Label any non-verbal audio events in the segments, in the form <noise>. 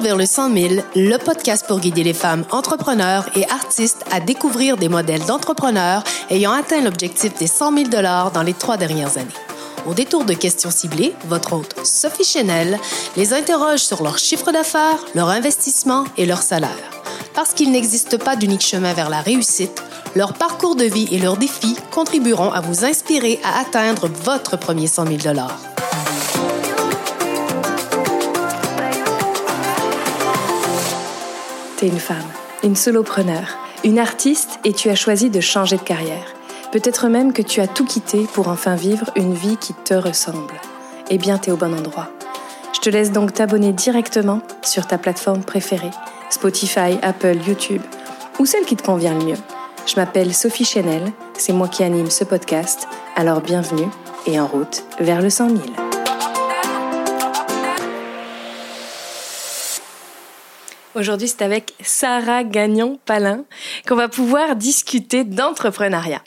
vers le 100 000, le podcast pour guider les femmes entrepreneurs et artistes à découvrir des modèles d'entrepreneurs ayant atteint l'objectif des 100 000 dans les trois dernières années. Au détour de questions ciblées, votre hôte Sophie Chenel les interroge sur leur chiffre d'affaires, leur investissement et leur salaire. Parce qu'il n'existe pas d'unique chemin vers la réussite, leur parcours de vie et leurs défis contribueront à vous inspirer à atteindre votre premier 100 000 T'es une femme, une solopreneur, une artiste et tu as choisi de changer de carrière. Peut-être même que tu as tout quitté pour enfin vivre une vie qui te ressemble. Eh bien, t'es au bon endroit. Je te laisse donc t'abonner directement sur ta plateforme préférée, Spotify, Apple, YouTube, ou celle qui te convient le mieux. Je m'appelle Sophie Chenel, c'est moi qui anime ce podcast, alors bienvenue et en route vers le 100 000. Aujourd'hui, c'est avec Sarah Gagnon-Palin qu'on va pouvoir discuter d'entrepreneuriat.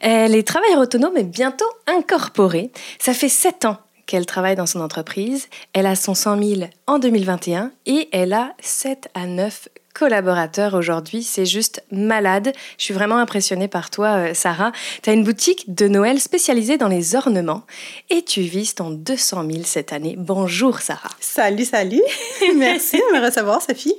Elle est travailleur autonome et bientôt incorporée. Ça fait sept ans qu'elle travaille dans son entreprise. Elle a son 100 000 en 2021 et elle a 7 à 9 collaborateurs aujourd'hui. C'est juste malade. Je suis vraiment impressionnée par toi, euh, Sarah. Tu as une boutique de Noël spécialisée dans les ornements et tu vises ton 200 000 cette année. Bonjour, Sarah. Salut, salut. <laughs> Merci de me recevoir, Sophie.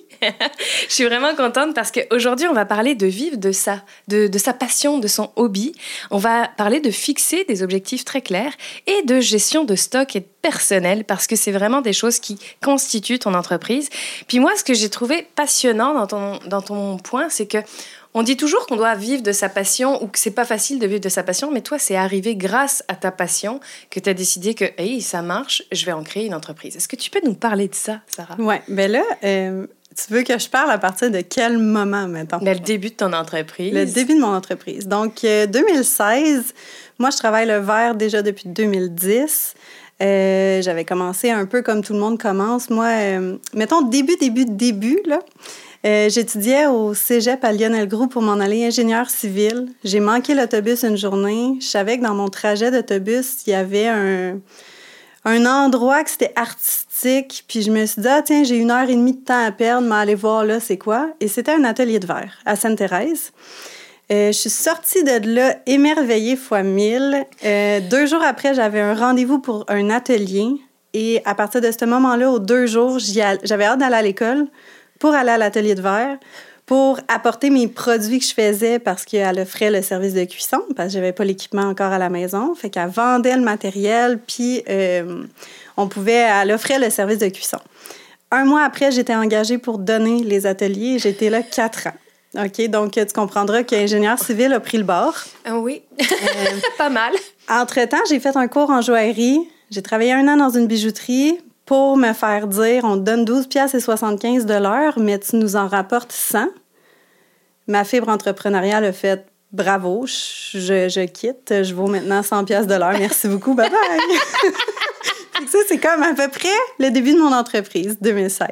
Je suis vraiment contente parce qu'aujourd'hui, on va parler de vivre de ça, de, de, sa passion, de son hobby. On va parler de fixer des objectifs très clairs et de gestion de stock et de personnel parce que c'est vraiment des choses qui constituent ton entreprise. Puis moi, ce que j'ai trouvé passionnant dans ton, dans ton point, c'est que on dit toujours qu'on doit vivre de sa passion ou que c'est pas facile de vivre de sa passion, mais toi, c'est arrivé grâce à ta passion que tu as décidé que hey, ça marche, je vais en créer une entreprise. Est-ce que tu peux nous parler de ça, Sarah? Oui, bien là, euh, tu veux que je parle à partir de quel moment, maintenant? Ben, le début de ton entreprise. Le début de mon entreprise. Donc, 2016, euh, moi, je travaille le verre déjà depuis 2010. Euh, j'avais commencé un peu comme tout le monde commence. Moi, euh, mettons début, début, début, là. Euh, j'étudiais au cégep à Lionel Group pour m'en aller ingénieur civil. J'ai manqué l'autobus une journée. Je savais que dans mon trajet d'autobus, il y avait un, un endroit que c'était artistique. Puis je me suis dit, ah, tiens, j'ai une heure et demie de temps à perdre, mais aller voir là, c'est quoi? Et c'était un atelier de verre à Sainte-Thérèse. Euh, je suis sortie de là émerveillée fois mille. Euh, deux jours après, j'avais un rendez-vous pour un atelier. Et à partir de ce moment-là, aux deux jours, j'avais hâte d'aller à l'école pour aller à l'atelier de verre, pour apporter mes produits que je faisais parce qu'elle offrait le service de cuisson, parce que j'avais pas l'équipement encore à la maison. Fait qu'elle vendait le matériel, puis euh, on pouvait, elle offrait le service de cuisson. Un mois après, j'étais engagée pour donner les ateliers. J'étais là quatre ans. OK, donc tu comprendras qu'ingénieur civil a pris le bord. Ah oui, euh, <laughs> pas mal. Entre-temps, j'ai fait un cours en joaillerie. J'ai travaillé un an dans une bijouterie pour me faire dire on te donne 12 pièces et 75 de l'heure, mais tu nous en rapportes 100. Ma fibre entrepreneuriale a fait bravo, je, je quitte, je vaux maintenant 100 pièces de l'heure. Merci beaucoup, bye bye. <laughs> ça, c'est comme à peu près le début de mon entreprise, 2016.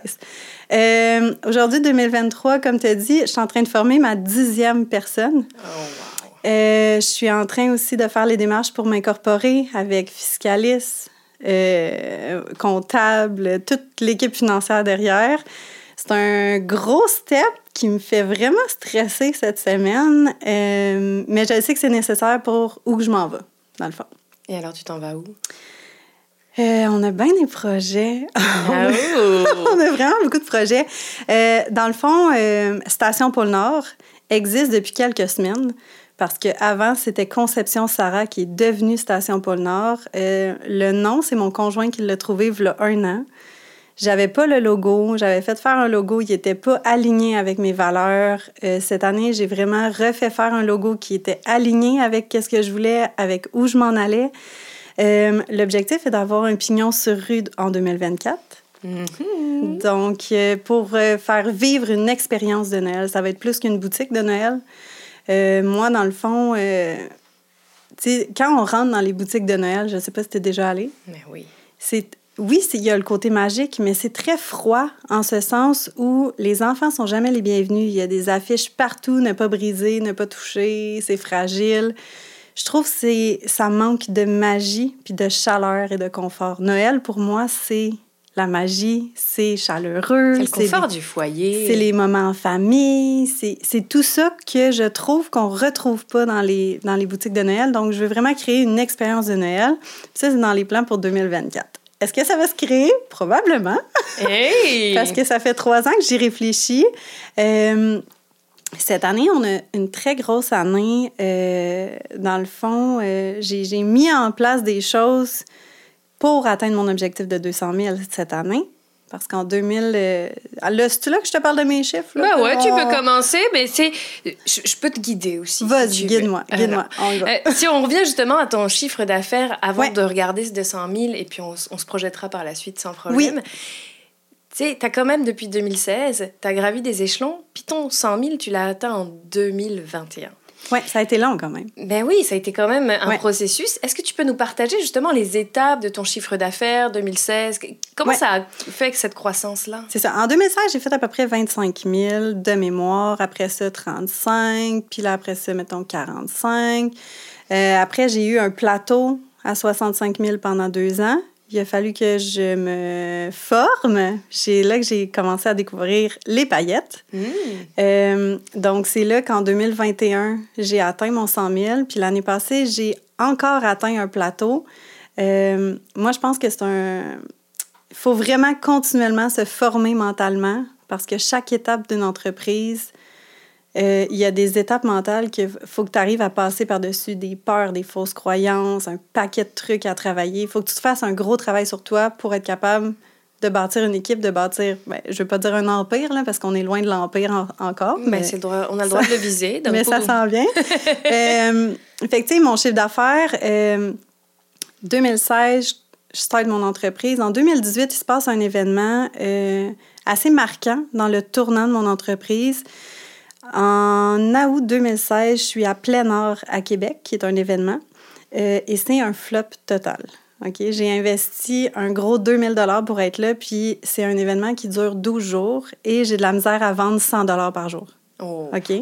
Euh, Aujourd'hui, 2023, comme tu as dit, je suis en train de former ma dixième personne. Oh, wow. euh, je suis en train aussi de faire les démarches pour m'incorporer avec Fiscalis, euh, comptable, toute l'équipe financière derrière. C'est un gros step qui me fait vraiment stresser cette semaine, euh, mais je sais que c'est nécessaire pour où je m'en vais, dans le fond. Et alors, tu t'en vas où? Euh, on a bien des projets. <laughs> Ah <laughs> on a vraiment beaucoup de projets. Euh, dans le fond, euh, Station Pôle Nord existe depuis quelques semaines parce qu'avant, c'était Conception Sarah qui est devenue Station Pôle Nord. le nom, c'est mon conjoint qui l'a trouvé il y a un an. J'avais pas le logo. J'avais fait faire un logo qui était pas aligné avec mes valeurs. cette année, j'ai vraiment refait faire un logo qui était aligné avec ce que je voulais, avec où je m'en allais. Euh, l'objectif est d'avoir un pignon sur rue en 2024. Mm-hmm. Donc, euh, pour euh, faire vivre une expérience de Noël, ça va être plus qu'une boutique de Noël. moi, dans le fond, quand on rentre dans les boutiques de Noël, je ne sais pas si tu es déjà allé. Mais oui. C'est oui, il y a le côté magique, mais c'est très froid en ce sens où les enfants sont jamais les bienvenus. Il y a des affiches partout, ne pas briser, ne pas toucher, c'est fragile je trouve que ça manque de magie, puis de chaleur et de confort. Noël, pour moi, c'est la magie, c'est chaleureux. C'est le confort du foyer. C'est les moments en famille. C'est tout ça que je trouve qu'on retrouve pas dans les, dans les boutiques de Noël. Donc, je veux vraiment créer une expérience de Noël. ça, c'est dans les plans pour 2024. Est-ce que ça va se créer? Probablement. Hey! <laughs> Parce que ça fait trois ans que j'y réfléchis. Euh, cette année, on a une très grosse année. Euh, dans le fond, euh, j'ai mis en place des choses pour atteindre mon objectif de 200 000 cette année. Parce qu'en 2000... Euh, là, c'est là que je te parle de mes chiffres? Là, ben ouais, tu peux commencer, mais c'est... Je, peux te guider aussi. Vas-y, si guide-moi, guide-moi. Euh, si on revient justement à ton chiffre d'affaires avant de regarder ce 200 000, et puis on, se projettera par la suite sans problème. Oui. Tu sais, tu as quand même, depuis 2016, tu as gravi des échelons, puis ton 100 000, tu l'as atteint en 2021. Oui, ça a été long quand même. Ben oui, ça a été quand même un processus. Est-ce que tu peux nous partager justement les étapes de ton chiffre d'affaires 2016? Comment ça a fait que cette croissance-là? C'est ça. En 2016, j'ai fait à peu près 25 000 de mémoire. Après ça, 35. Puis là, après ça, mettons 45. Euh, après, j'ai eu un plateau à 65 000 pendant deux ans il a fallu que je me forme. C'est là que j'ai commencé à découvrir les paillettes. Mmh. Euh, donc, c'est là qu'en 2021, j'ai atteint mon 100 000. Puis l'année passée, j'ai encore atteint un plateau. Euh, moi, je pense que c'est un... Il faut vraiment continuellement se former mentalement parce que chaque étape d'une entreprise euh, il y a des étapes mentales qu'il faut que tu arrives à passer par-dessus des peurs, des fausses croyances, un paquet de trucs à travailler. Il faut que tu te fasses un gros travail sur toi pour être capable de bâtir une équipe, de bâtir, ben, je veux pas dire un empire, là, parce qu'on est loin de l'empire encore. Ben, mais, c'est droit, on a le droit de le viser. <laughs> mais ça s'en vient. <laughs> euh, fait que, mon chiffre d'affaires, euh, 2016, je start mon entreprise. En 2018, il se passe un événement euh, assez marquant dans le tournant de mon entreprise. En août 2016, je suis à Plein Nord à Québec, qui est un événement, euh, et c'est un flop total. OK? J'ai investi un gros 2000 pour être là, puis c'est un événement qui dure 12 jours et j'ai de la misère à vendre 100 par jour. Oh. OK?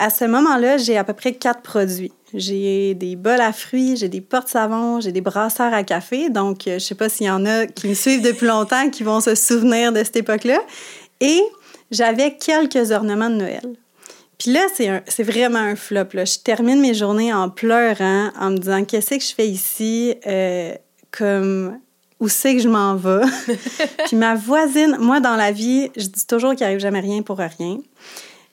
À ce moment-là, j'ai à peu près quatre produits. J'ai des bols à fruits, j'ai des portes-savons, j'ai des brasseurs à café. Donc, euh, je sais pas s'il y en a qui me suivent depuis longtemps qui vont se souvenir de cette époque-là. Et j'avais quelques ornements de Noël. Puis là, c'est vraiment un flop. Là. Je termine mes journées en pleurant, en me disant qu'est-ce que je fais ici, euh, comme où c'est que je m'en vais? <laughs> Puis ma voisine, moi dans la vie, je dis toujours qu'il arrive jamais rien pour rien.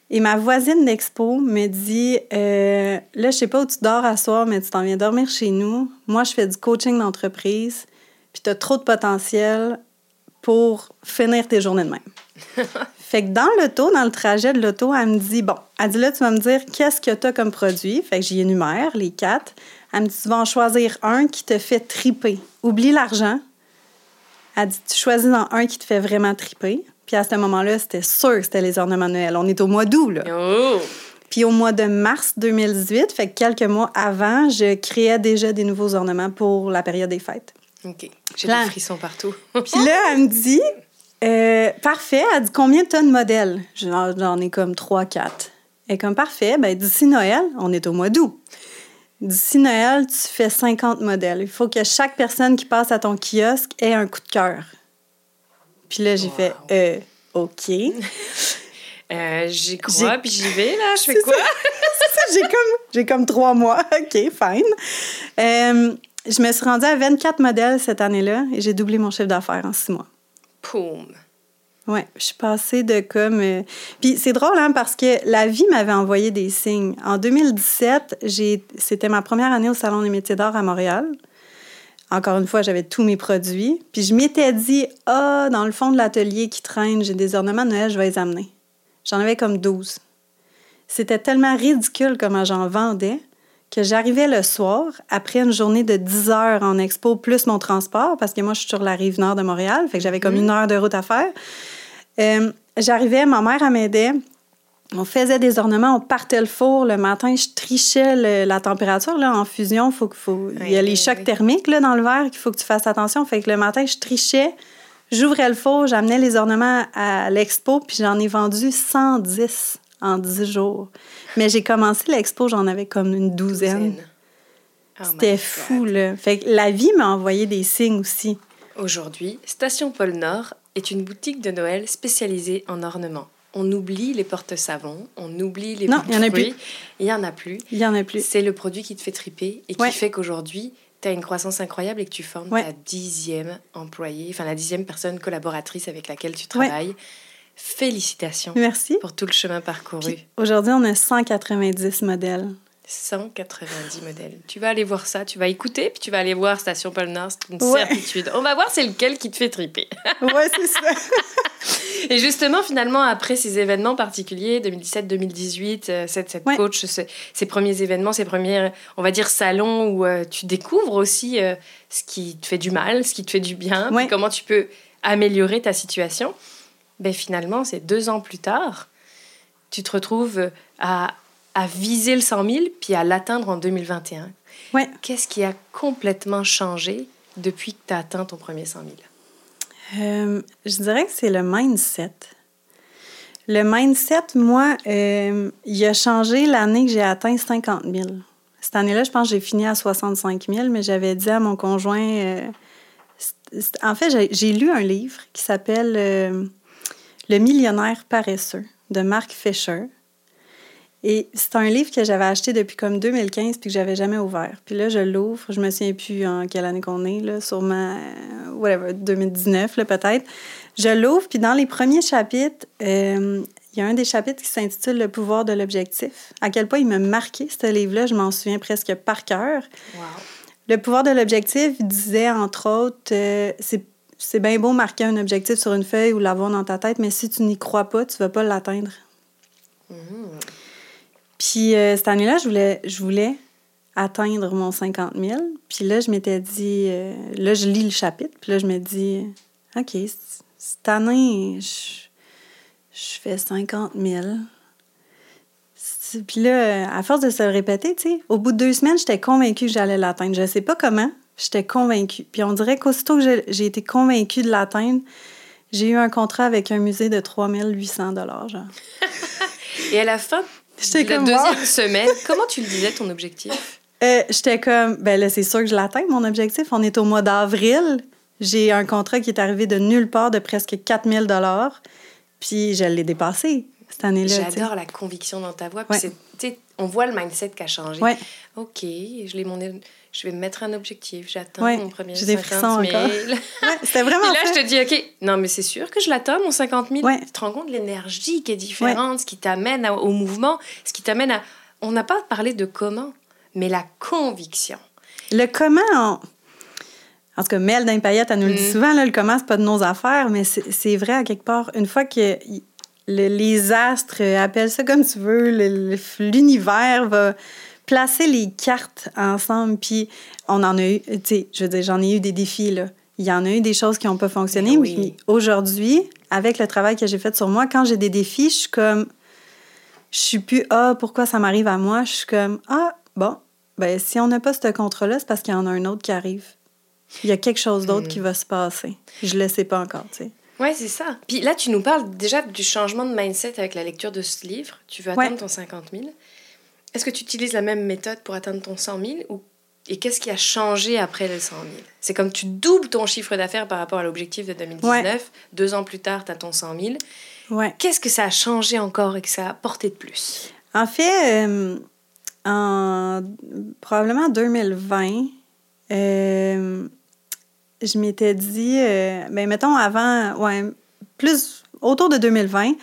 Et ma voisine d'expo me dit euh, Là, je sais pas où tu dors à soir, mais tu t'en viens dormir chez nous. Moi, je fais du coaching d'entreprise, puis tu as trop de potentiel pour finir tes journées de même. <laughs> fait que dans l'auto, dans le trajet de l'auto, elle me dit Bon, elle dit là, tu vas me dire qu'est-ce que tu as comme produit? Fait que j'y énumère les quatre. Elle me dit Tu vas en choisir un qui te fait triper. Oublie l'argent. Elle dit Tu choisis dans un qui te fait vraiment triper. Puis à ce moment-là, c'était sûr que c'était les ornements de Noël. On est au mois d'août, là. Oh! Puis au mois de mars 2018, fait que quelques mois avant, je créais déjà des nouveaux ornements pour la période des fêtes. OK. J'ai des frissons partout. Puis là, elle me dit, euh, parfait, elle dit combien de tonnes de modèles? J'en ai comme 3, 4. Elle est comme parfait, ben d'ici Noël, on est au mois d'août. D'ici Noël, tu fais 50 modèles. Il faut que chaque personne qui passe à ton kiosque ait un coup de cœur. Puis là, j'ai fait, euh, OK. <laughs> Euh, j'y crois, puis j'y vais, là. Je fais quoi? <laughs> j'ai comme, comme trois mois. <laughs> OK, fine. Euh, je me suis rendue à 24 modèles cette année-là et j'ai doublé mon chiffre d'affaires en six mois. Oui, je suis passée de comme. Euh, puis c'est drôle, hein, parce que la vie m'avait envoyé des signes. En 2017, c'était ma première année au Salon des métiers d'art à Montréal. Encore une fois, j'avais tous mes produits. Puis je m'étais dit, ah, dans le fond de l'atelier qui traîne, j'ai des ornements de Noël, je vais les amener. J'en avais comme 12. C'était tellement ridicule comment j'en vendais que j'arrivais le soir, après une journée de 10 heures en expo, plus mon transport, parce que moi, je suis sur la rive nord de Montréal, fait que j'avais comme mm. une heure de route à faire. Euh, j'arrivais, ma mère, elle m'aidait. On faisait des ornements, on partait le four. Le matin, je trichais la température. Là, en fusion, faut, faut, il y a les chocs thermiques là, dans le verre qu'il faut que tu fasses attention. Fait que le matin, je trichais. J'ouvrais le four, j'amenais les ornements à l'expo, puis j'en ai vendu 110 en 10 jours. Mais j'ai commencé l'expo, j'en avais comme une douzaine. Oh C'était fou, là. Fait que la vie m'a envoyé des signes aussi Aujourd'hui, Station Pôle Nord est une boutique de Noël spécialisée en ornements. On oublie les porte-savons, on oublie les Non, il y en a plus. Il y en a plus. Il y en a plus. C'est le produit qui te fait triper et qui Ouais. fait qu'aujourd'hui, tu as une croissance incroyable et que tu formes Ouais. ta dixième employée, enfin la dixième personne collaboratrice avec laquelle tu travailles. Félicitations Merci. pour tout le chemin parcouru. Aujourd'hui, on a 190 modèles. 190 modèles. Tu vas aller voir ça, tu vas écouter, puis tu vas aller voir Station Pôle Nord, c'est une Ouais. certitude. On va voir c'est lequel qui te fait triper. <laughs> Ouais, c'est ça. <laughs> Et justement, finalement, après ces événements particuliers, 2017-2018, euh, cette, cette Ouais. coach, ce- ces premiers événements, ces premiers, on va dire, salons où euh, tu découvres aussi euh, ce qui te fait du mal, ce qui te fait du bien, puis comment tu peux améliorer ta situation. Ben, finalement, c'est deux ans plus tard, tu te retrouves à, à viser le 100 000, puis à l'atteindre en 2021. Ouais. Qu'est-ce qui a complètement changé depuis que tu as atteint ton premier 100 000? Euh, je dirais que c'est le mindset. Le mindset, moi, euh, il a changé l'année que j'ai atteint 50 000. Cette année-là, je pense que j'ai fini à 65 000, mais j'avais dit à mon conjoint... euh, en fait, j'ai- j'ai lu un livre qui s'appelle euh, Le millionnaire paresseux de Mark Fisher. Et c'est un livre que j'avais acheté depuis comme 2015 puis que j'avais jamais ouvert. Puis là, je l'ouvre. Je me souviens plus en quelle année qu'on est, là, sûrement, euh, whatever, 2019, là, peut-être. Je l'ouvre, puis dans les premiers chapitres, euh, il y a un des chapitres qui s'intitule Le pouvoir de l'objectif. À quel point il m'a marqué, ce livre-là, je m'en souviens presque par cœur. Wow. Le pouvoir de l'objectif disait, entre autres, euh, c'est c'est bien beau marquer un objectif sur une feuille ou l'avoir dans ta tête, mais si tu n'y crois pas, tu vas pas l'atteindre. Mhm. Puis euh, cette année-là, je voulais, je voulais atteindre mon 50 000. Puis là, je m'étais dit, euh, là, je lis le chapitre, puis là, je me dis, OK, c- cette année, je, je fais 50 000. C'est- Puis là, euh, à force de se répéter, tu sais, au bout de deux semaines, j'étais convaincue que j'allais l'atteindre. Je sais pas comment, j'étais convaincue. Puis on dirait qu'aussitôt que j'ai- été convaincue de l'atteindre, j'ai eu un contrat avec un musée de 3800 genre. <laughs> Et à la fin de la comme, deuxième wow. semaine, comment tu le disais ton objectif? Euh, J'étais comme, ben là, c'est sûr que je l'atteins, mon objectif. On est au mois d'avril. J'ai un contrat qui est arrivé de nulle part de presque 4000 Puis je l'ai dépassé cette année-là. J'adore la conviction dans ta voix. Puis Ouais. on voit le mindset qui a changé. Ouais. Ok, je, l'ai mon... je vais me mettre un objectif. J'atteins Ouais, mon premier j'ai des 50 000. frissons encore. Ouais, <laughs> C'était vraiment Puis là, je te dis, OK, non, mais c'est sûr que je l'atteins, mon 50 000. Ouais. Tu te rends compte de l'énergie qui est différente, ce qui t'amène au mouvement, ce qui t'amène à... On n'a pas parlé de comment, mais la conviction. Le comment, on- en tout cas, Mel d'Impaillette, elle nous le dit Mm. souvent, là, le comment, c'est pas de nos affaires, mais c'est vrai à quelque part. Une fois que le- les astres, appelle ça comme tu veux, l'univers va placer les cartes ensemble, puis on en a eu, tu sais, je veux dire, j'en ai eu des défis, là. Il y en a eu des choses qui n'ont pas fonctionné, Mais mais aujourd'hui, avec le travail que j'ai fait sur moi, quand j'ai des défis, je suis comme, je suis plus, ah, pourquoi ça m'arrive à moi? Je suis comme, ah, bon, ben, si on n'a pas ce contrat-là, c'est parce qu'il y en a un autre qui arrive. Il y a quelque chose d'autre qui va se passer. Je le sais pas encore, tu sais. Ouais, c'est ça. Puis là, tu nous parles déjà du changement de mindset avec la lecture de ce livre. Tu veux Ouais. atteindre ton 50 000. Est-ce que tu utilises la même méthode pour atteindre ton 100 000 ou... Et qu'est-ce qui a changé après le 100 000 C'est comme tu doubles ton chiffre d'affaires par rapport à l'objectif de 2019. Deux ans plus tard, tu as ton 100 000. Ouais. Qu'est-ce que ça a changé encore et que ça a apporté de plus? En fait, euh, en probablement 2020, euh, je m'étais dit, euh, ben mettons avant, ouais, plus autour de 2020,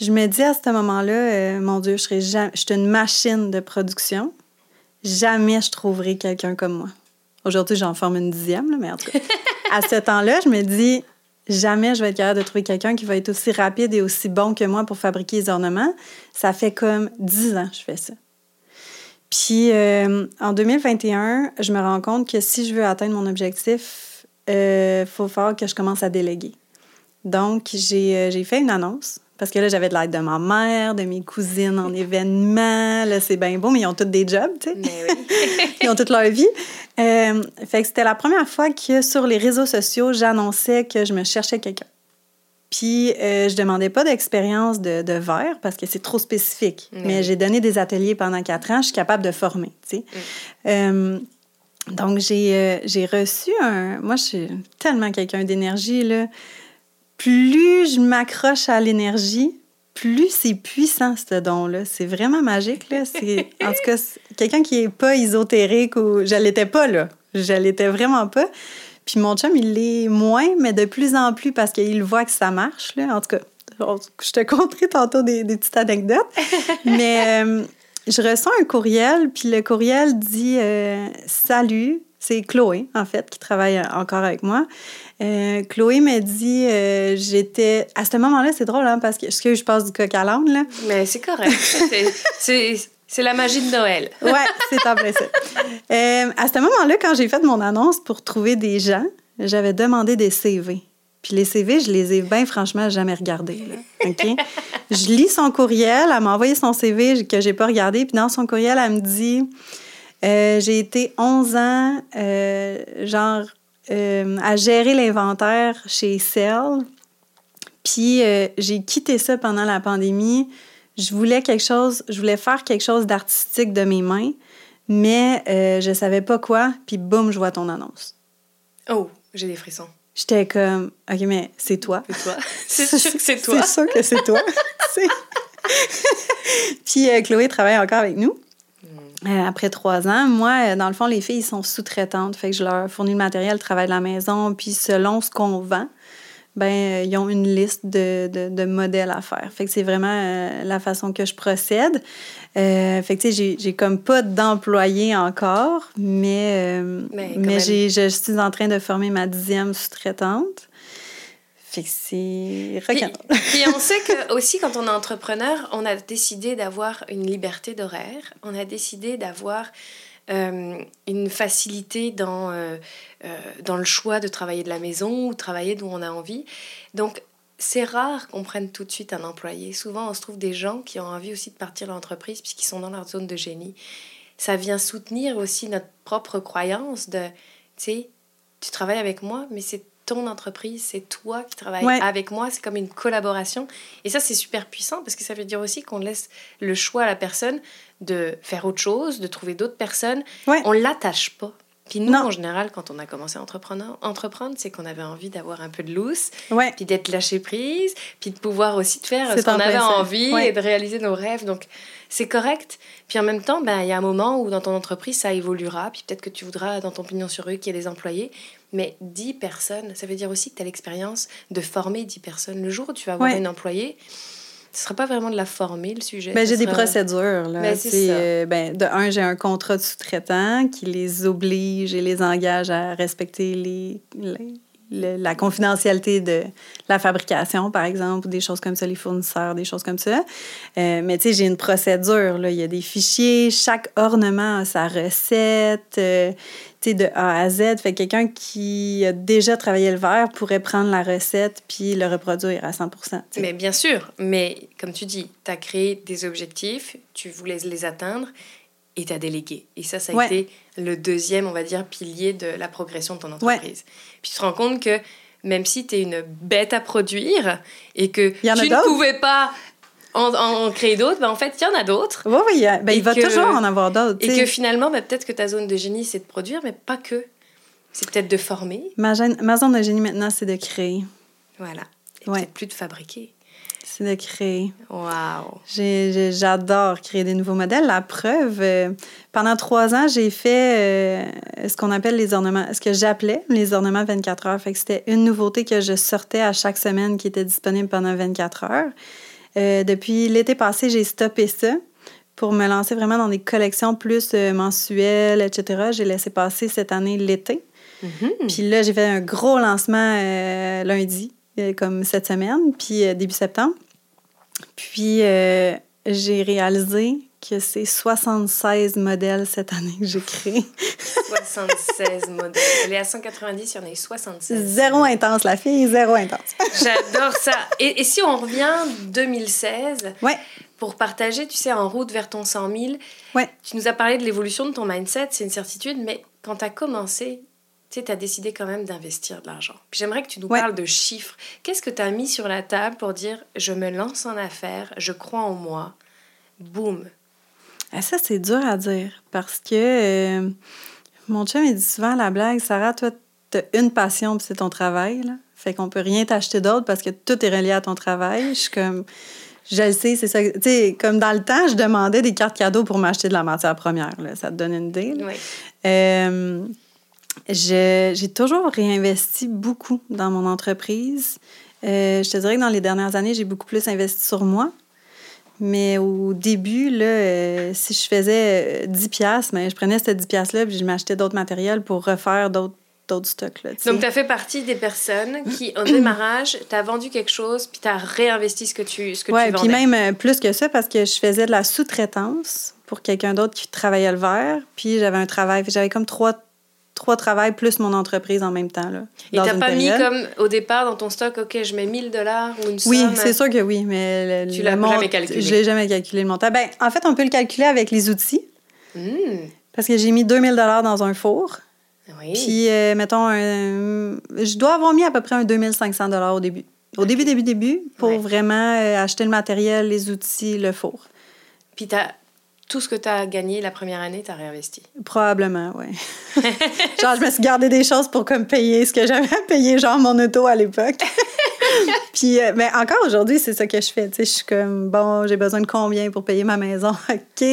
je me dis à ce moment-là, euh, mon Dieu, je serais jamais, je suis une machine de production. Jamais je trouverai quelqu'un comme moi. Aujourd'hui, j'en forme une dixième, là, mais en tout cas, <laughs> à ce temps-là, je me dis, jamais je vais être capable de trouver quelqu'un qui va être aussi rapide et aussi bon que moi pour fabriquer les ornements. Ça fait comme dix ans que je fais ça. Puis euh, en 2021, je me rends compte que si je veux atteindre mon objectif, il euh, faut faire que je commence à déléguer. Donc, j'ai euh, j'ai fait une annonce parce que là, j'avais de l'aide de ma mère, de mes cousines en événements. Là, c'est bien beau, mais ils ont tous des jobs, tu sais. Oui. <laughs> Ils ont toute leur vie. Euh, fait que c'était la première fois que sur les réseaux sociaux, j'annonçais que je me cherchais quelqu'un. Puis, euh, je demandais pas d'expérience de, de verre parce que c'est trop spécifique. Oui. Mais j'ai donné des ateliers pendant quatre ans, je suis capable de former, tu sais. Euh, Donc, j'ai euh, j'ai reçu un... Moi, je suis tellement quelqu'un d'énergie, là. Plus je m'accroche à l'énergie, plus c'est puissant, ce don-là. C'est vraiment magique, là. C'est, en tout cas, quelqu'un qui est pas ésotérique ou... Je l'étais pas, là. Je l'étais vraiment pas. Puis mon chum, il l'est moins, mais de plus en plus parce qu'il voit que ça marche, là. En tout cas, je te conterai tantôt des, des petites anecdotes. <laughs> mais euh, je reçois un courriel, puis le courriel dit euh, Salut, c'est Chloé, en fait, qui travaille encore avec moi. Euh, Chloé m'a dit, euh, j'étais. À ce moment-là, c'est drôle, hein, parce que, je passe du coq à l'âne, là. Mais c'est correct. <laughs> c'est, c'est la magie de Noël. ouais, c'est en plein ça. <laughs> Euh, à ce moment-là, quand j'ai fait mon annonce pour trouver des gens, j'avais demandé des CV. Puis les CV, je les ai bien franchement jamais regardés. Là. OK? je lis son courriel, elle m'a envoyé son CV que j'ai pas regardé, puis dans son courriel, elle me dit euh, j'ai été 11 ans, euh, genre, euh, à gérer l'inventaire chez Cell. Puis j'ai quitté ça pendant la pandémie. Je voulais quelque chose, je voulais faire quelque chose d'artistique de mes mains, mais je savais pas quoi. Puis boum, je vois ton annonce. Oh, j'ai des frissons. J'étais comme, OK, mais c'est toi. C'est toi. <laughs> C'est sûr que c'est toi. C'est sûr que c'est toi. <laughs> <laughs> Puis Chloé travaille encore avec nous. Euh, après trois ans, moi, euh, dans le fond, les filles, ils sont sous-traitantes. Fait que je leur fournis le matériel, le travail de la maison. Puis selon ce qu'on vend, ben euh, ils ont une liste de, de, de modèles à faire. Fait que c'est vraiment euh, la façon que je procède. Euh, fait que, tu sais, j'ai- j'ai comme pas d'employés encore, mais, euh, Mais mais je suis en train de former ma dixième sous-traitante. Fait que c'est Puis, puis on sait que aussi quand on est entrepreneur, on a décidé d'avoir une liberté d'horaire, on a décidé d'avoir euh, une facilité dans, euh, euh, dans le choix de travailler de la maison ou travailler d'où on a envie. Donc c'est rare qu'on prenne tout de suite un employé. Souvent on se trouve des gens qui ont envie aussi de partir de l'entreprise puisqu'ils sont dans leur zone de génie. Ça vient soutenir aussi notre propre croyance de, tu sais, tu travailles avec moi, mais c'est ton entreprise, c'est toi qui travailles Ouais. avec moi, c'est comme une collaboration. Et ça, c'est super puissant parce que ça veut dire aussi qu'on laisse le choix à la personne de faire autre chose, de trouver d'autres personnes. Ouais. On l'attache pas. Puis nous, Non. en général, quand on a commencé à entreprendre, entreprendre c'est qu'on avait envie d'avoir un peu de loose, Ouais. puis d'être lâché prise, puis de pouvoir aussi de faire ce qu'on avait ça. envie Ouais. et de réaliser nos rêves. Donc, c'est correct. Puis en même temps, ben, il y a un moment où dans ton entreprise, ça évoluera. Puis peut-être que tu voudras, dans ton pignon sur rue, qu'il y ait des employés. Mais 10 personnes, ça veut dire aussi que tu as l'expérience de former 10 personnes. Le jour où tu vas avoir Ouais. une employée, ce ne sera pas vraiment de la former, le sujet. Ben, j'ai des procédures. Là. Ben, c'est euh, ben, de un, j'ai un contrat de sous-traitant qui les oblige et les engage à respecter les, les- la confidentialité de la fabrication, par exemple, ou des choses comme ça, les fournisseurs, des choses comme ça. Euh, mais tu sais, j'ai une procédure. Là. Il y a des fichiers. Chaque ornement a sa recette. euh, tu sais, de A à Z. Fait que quelqu'un qui a déjà travaillé le verre pourrait prendre la recette puis le reproduire à 100 tu sais. Mais bien sûr, mais comme tu dis, tu as créé des objectifs, tu voulais les atteindre et tu as délégué. Et ça, ça a Ouais. été le deuxième, on va dire, pilier de la progression de ton entreprise. Puis tu te rends compte que même si tu es une bête à produire et que tu ne pouvais pas en, en créer d'autres, ben en fait, il y en a d'autres. Oui, oui, a- ben, il va que- toujours en avoir d'autres. Et que finalement, ben, peut-être que ta zone de génie, c'est de produire, mais pas que. C'est peut-être de former. Ma, gêne- ma zone de génie maintenant, c'est de créer. Voilà. Et Ouais. peut-être plus de fabriquer. C'est de créer. J'ai- J'adore créer des nouveaux modèles. La preuve, euh, pendant trois ans, j'ai fait euh, ce qu'on appelle les ornements, ce que j'appelais les ornements 24 heures. Fait que c'était une nouveauté que je sortais à chaque semaine qui était disponible pendant 24 heures. Euh, depuis l'été passé, j'ai stoppé ça pour me lancer vraiment dans des collections plus mensuelles, etc. J'ai laissé passer cette année l'été. Mhm. Puis là, j'ai fait un gros lancement lundi, comme cette semaine, puis euh, début septembre. Puis euh, j'ai réalisé que c'est 76 modèles cette année que j'ai créé. 76 <laughs> modèles. Elle est à 190, il y en a eu 76. Zéro intense, la fille, zéro intense. <laughs> J'adore ça. Et, et si on revient 2016, Ouais, pour partager, tu sais, en route vers ton 100 000, ouais. tu nous as parlé de l'évolution de ton mindset, c'est une certitude, mais quand tu as commencé, tu sais, tu as décidé quand même d'investir de l'argent. Puis j'aimerais que tu nous Ouais. parles de chiffres. Qu'est-ce que tu as mis sur la table pour dire je me lance en affaires, je crois en moi, boum Ah, ça, c'est dur à dire parce que euh, Mon chum, il dit souvent la blague, Sarah, toi, t'as une passion, puis c'est ton travail, là. Fait qu'on peut rien t'acheter d'autre parce que tout est relié à ton travail. Je suis comme... Je le sais, c'est ça. Tu sais, comme dans le temps, je demandais des cartes cadeaux pour m'acheter de la matière première. Là. Ça te donne une idée. Oui. Euh, j'ai toujours réinvesti beaucoup dans mon entreprise. Euh, je te dirais que dans les dernières années, j'ai beaucoup plus investi sur moi. Mais au début, là, euh, si je faisais euh, 10 piastres, mais je prenais ces 10 piastres-là puis je m'achetais d'autres matériels pour refaire d'autres d'autres stocks. Là. Donc, tu as fait partie des personnes qui, au démarrage, tu as vendu quelque chose, puis tu as réinvesti ce que tu, ce que Ouais, tu puis vendais. même euh, plus que ça, parce que je faisais de la sous-traitance pour quelqu'un d'autre qui travaillait le verre. Puis j'avais un travail, j'avais comme trois, trois travails plus mon entreprise en même temps. Là, Et t'as pas mis comme au départ dans ton stock, OK, je mets 1000 dollars ou une Oui, somme. c'est sûr que oui, mais le, Tu l'as jamais calculé. Je l'ai jamais calculé le montant. Ben, en fait, on peut le calculer avec les outils, Hmm, parce que j'ai mis 2000 dollars dans un four. Oui. Puis, euh, mettons, un- je dois avoir mis à peu près un 2500 dollars au début. Au début, début, début, pour Ouais. vraiment euh, acheter le matériel, les outils, le four. Puis t'as tout ce que tu as gagné la première année, tu as réinvesti. Probablement, oui. <laughs> genre, je me suis gardé des choses pour comme payer ce que j'avais à payer, genre mon auto à l'époque. <laughs> Puis, euh, mais encore aujourd'hui, c'est ça que je fais. Tu sais, je suis comme, bon, j'ai besoin de combien pour payer ma maison? <laughs> OK.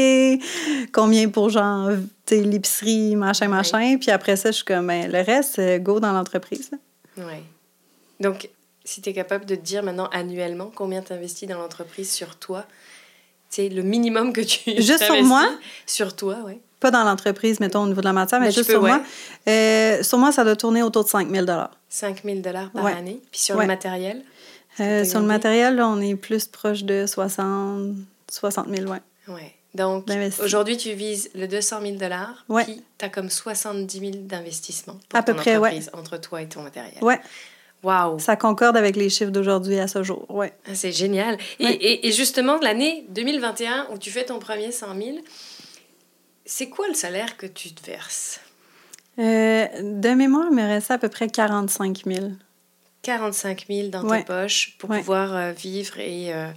Combien pour, genre, l'épicerie, machin, machin. Puis après ça, je suis comme, ben, le reste, euh, go dans l'entreprise. Ouais. Donc, si tu es capable de te dire maintenant annuellement combien tu investis dans l'entreprise sur toi, c'est le minimum que tu Juste sur moi? Sur toi, oui. Pas dans l'entreprise, mettons, au niveau de la matière, mais, Mais tu juste peux, sur ouais. moi. Euh, sur moi, ça doit tourner autour de 5 000 5 000 dollars par Ouais. année. Puis sur Ouais. le matériel, Euh, Sur le matériel, là, on est plus proche de 60, 60 000, ouais. ouais. Donc, aujourd'hui, tu vises le 200 000 dollars, Ouais. puis tu as comme 70 000 d'investissement À peu près, ouais. entre toi et ton matériel. Ouais, Waouh! ça concorde avec les chiffres d'aujourd'hui à ce jour, ouais. Ah, C'est génial. Et, Ouais. et- et justement, l'année 2021 où tu fais ton premier 100 000, c'est quoi le salaire que tu te verses? Euh, de mémoire, il me restait à peu près 45 000. 45 000 dans Ouais. tes poches pour Ouais. pouvoir euh, vivre et... euh,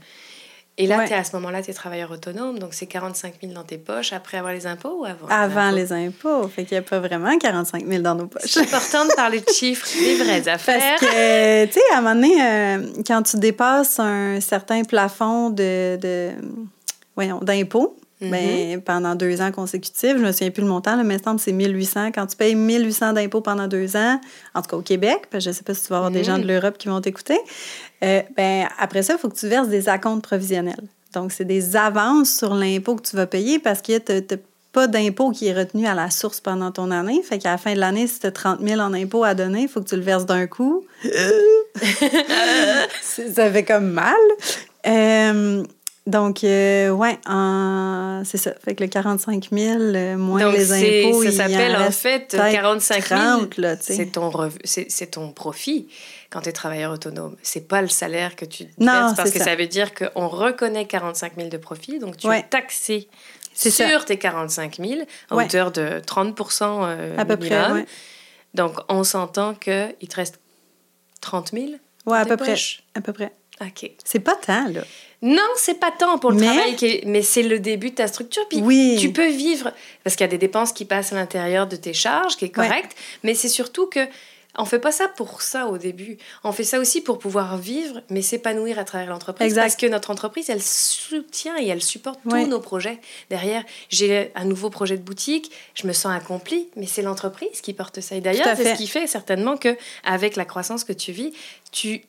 et là, Ouais. à ce moment-là, tu es travailleur autonome, donc c'est 45 000 dans tes poches après avoir les impôts ou avant Avant impôts? les impôts. Fait qu'il n'y a pas vraiment 45 000 dans nos poches. C'est important de parler de chiffres, des vraies <laughs> affaires. Parce que, tu sais, à un moment donné, euh, quand tu dépasses un certain plafond de, de voyons, d'impôts, Mhm. ben, pendant deux ans consécutifs, je me souviens plus le montant, là, mais il me semble que c'est 1800. Quand tu payes 1800 d'impôts pendant deux ans, en tout cas au Québec, parce que je sais pas si tu vas avoir des Mhm. gens de l'Europe qui vont t'écouter, euh, ben, après ça, il faut que tu verses des acomptes provisionnels. Donc, c'est des avances sur l'impôt que tu vas payer parce que tu n'as pas d'impôt qui est retenu à la source pendant ton année. Fait qu'à la fin de l'année, si tu as 30 000 en impôt à donner, il faut que tu le verses d'un coup. <laughs> <laughs> Ça fait comme mal. Euh, donc, euh, ouais, en- c'est ça. Fait que le 45 000 euh, moins Donc, les impôts, ça s'appelle en en fait peut-être 45 000. 30, là, tu sais. C'est ton, rev- ton profit quand tu es travailleur autonome. C'est pas le salaire que tu Non, parce que ça. ça. veut dire qu'on reconnaît 45 000 de profit, donc tu Ouais. es taxé sur ça. tes 45 000 à Ouais. hauteur de 30% euh, À peu près, ouais. Donc, on s'entend qu'il te reste 30 000 Ouais, à peu près. À peu près. OK. C'est pas tant, là. Non, c'est pas tant pour le Mais- travail, qui mais c'est le début de ta structure. Puis Oui. tu peux vivre, parce qu'il y a des dépenses qui passent à l'intérieur de tes charges, qui est Ouais. correct, mais c'est surtout que on fait pas ça pour ça au début. On fait ça aussi pour pouvoir vivre, mais s'épanouir à travers l'entreprise. Parce que notre entreprise, elle soutient et elle supporte Ouais. tous nos projets. Derrière, j'ai un nouveau projet de boutique, je me sens accomplie, mais c'est l'entreprise qui porte ça. Et d'ailleurs, c'est ce qui fait certainement que, avec la croissance que tu vis, tu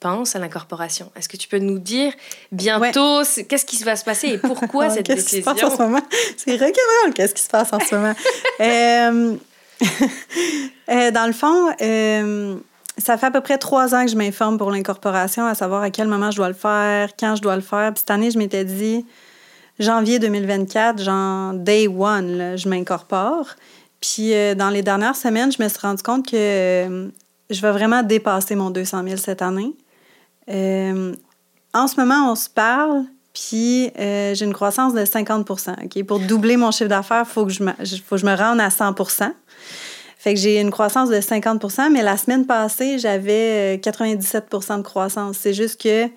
penses à l'incorporation. Est-ce que tu peux nous dire bientôt qu'est-ce qui va se passer et pourquoi <laughs> cette Qu'est-ce qui se passe en ce moment? C'est rock'n'roll, qu'est-ce qui se passe en ce moment? Euh, <laughs> euh, dans le fond, euh, ça fait à peu près trois ans que je m'informe pour l'incorporation, à savoir à quel moment je dois le faire, quand je dois le faire. Puis cette année, je m'étais dit, janvier 2024, genre day one, là, je m'incorpore. Puis euh, dans les dernières semaines, je me suis rendu compte que euh, je vais vraiment dépasser mon 200 000 cette année. Euh, en ce moment, on se parle, puis euh, j'ai une croissance de 50 OK? Pour doubler mon chiffre d'affaires, il faut, que je me- faut que je me rende à 100% Fait que j'ai une croissance de 50% mais la semaine passée, j'avais euh, 97% de croissance. C'est juste que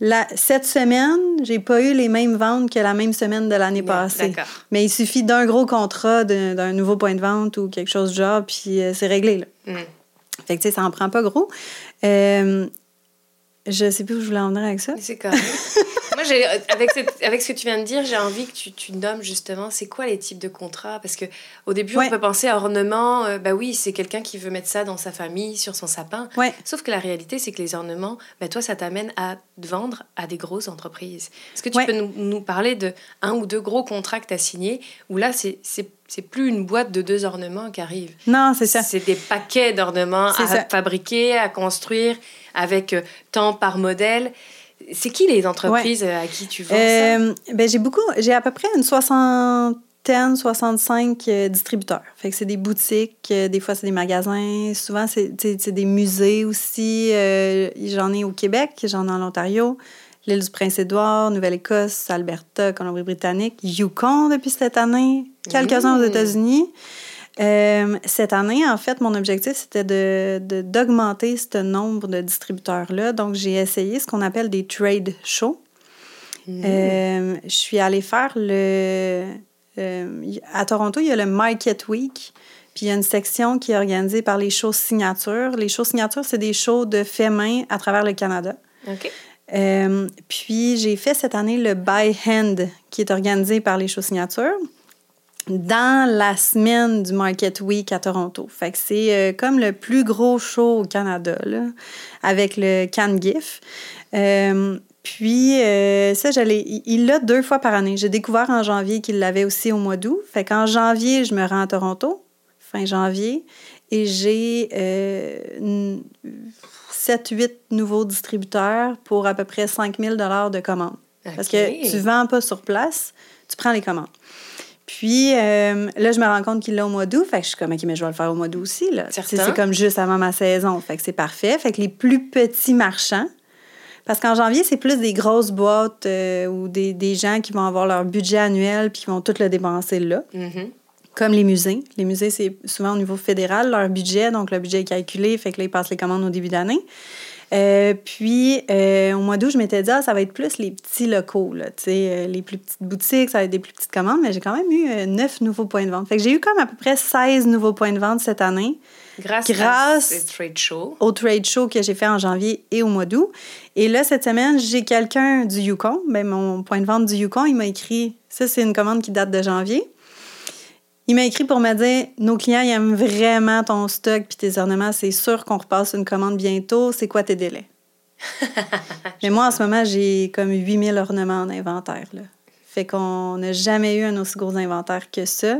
La, cette semaine, j'ai pas eu les mêmes ventes que la même semaine de l'année passée. Mais il suffit d'un gros contrat, d'un d'un nouveau point de vente ou quelque chose du genre, puis euh, c'est réglé. Là. Mm. Fait que, tu sais, ça en prend pas gros. Euh, je sais plus où je voulais en venir avec ça. C'est correct. <laughs> Moi, j'ai, avec, cette- avec ce que tu viens de dire, j'ai envie que tu, tu nommes justement c'est quoi les types de contrats? Parce que au début, Ouais. on peut penser à ornement. euh, bah oui, c'est quelqu'un qui veut mettre ça dans sa famille, sur son sapin. Ouais. Sauf que la réalité, c'est que les ornements, bah toi, ça t'amène à vendre à des grosses entreprises. Est-ce que tu Ouais. peux nous, nous parler de un ou deux gros contrats que tu as signés où là, c'est, c'est, plus une boîte de deux ornements qui arrive? Non, c'est ça. C'est des paquets d'ornements à ça. fabriquer, à construire, avec euh, temps par modèle. C'est qui les entreprises euh, à qui tu vends ça? Euh, ben, j'ai beaucoup, j'ai à peu près une soixantaine, 65 euh, distributeurs. Fait que c'est des boutiques, euh, des fois c'est des magasins, souvent c'est des musées aussi. Euh, j'en ai au Québec, j'en ai en Ontario, l'île du Prince-Édouard, Nouvelle-Écosse, Alberta, Colombie-Britannique, Yukon depuis cette année, quelques-uns aux Mmh. États-Unis. Euh, cette année, en fait, mon objectif, c'était de, d'augmenter ce nombre de distributeurs-là. Donc, j'ai essayé ce qu'on appelle des trade shows. Mm. Euh, je suis allée faire le. euh, à Toronto, il y a le Market Week. Puis il y a une section qui est organisée par les shows signatures. Les shows signatures, c'est des shows de fait main à travers le Canada. OK. Puis j'ai fait cette année le By Hand, qui est organisé par les shows signatures, dans la semaine du Market Week à Toronto. Fait que c'est euh, comme le plus gros show au Canada, là, avec le Can GIF. Euh, puis euh, ça, j'allais, il- l'a deux fois par année. J'ai découvert en janvier qu'il l'avait aussi au mois d'août. Fait qu'en janvier, je me rends à Toronto, fin janvier, et j'ai euh, n- 7-8 nouveaux distributeurs pour à peu près 5 000 de commandes. Parce que tu ne vends pas sur place, tu prends les commandes. Puis euh, là, je me rends compte qu'il l'a au mois d'août. Fait que je suis comme, OK, mais je vais le faire au mois d'août aussi. C'est comme juste avant ma saison. Fait que c'est parfait. Fait que les plus petits marchands, parce qu'en janvier, c'est plus des grosses boîtes euh, ou des, des gens qui vont avoir leur budget annuel puis qui vont tout le dépenser là Mhm. comme les musées. Les musées, c'est souvent au niveau fédéral, leur budget. Donc, le budget est calculé, fait que là, ils passent les commandes au début d'année. Euh, puis, euh, au mois d'août, je m'étais dit, ah, ça va être plus les petits locaux, là, euh, les plus petites boutiques, ça va être des plus petites commandes, mais j'ai quand même eu euh, neuf nouveaux points de vente. Fait que j'ai eu comme à peu près 16 nouveaux points de vente cette année Grâce, Grâce- à trade shows. au trade show que j'ai fait en janvier et au mois d'août. Et là, cette semaine, j'ai quelqu'un du Yukon. Ben, mon point de vente du Yukon, il m'a écrit, ça, c'est une commande qui date de janvier. Il m'a écrit pour me dire Nos clients, ils aiment vraiment ton stock puis tes ornements. C'est sûr qu'on repasse une commande bientôt. C'est quoi tes délais? <laughs> Mais moi, en ce moment, j'ai comme 8000 ornements en inventaire. Là. Fait qu'on n'a jamais eu un aussi gros inventaire que ça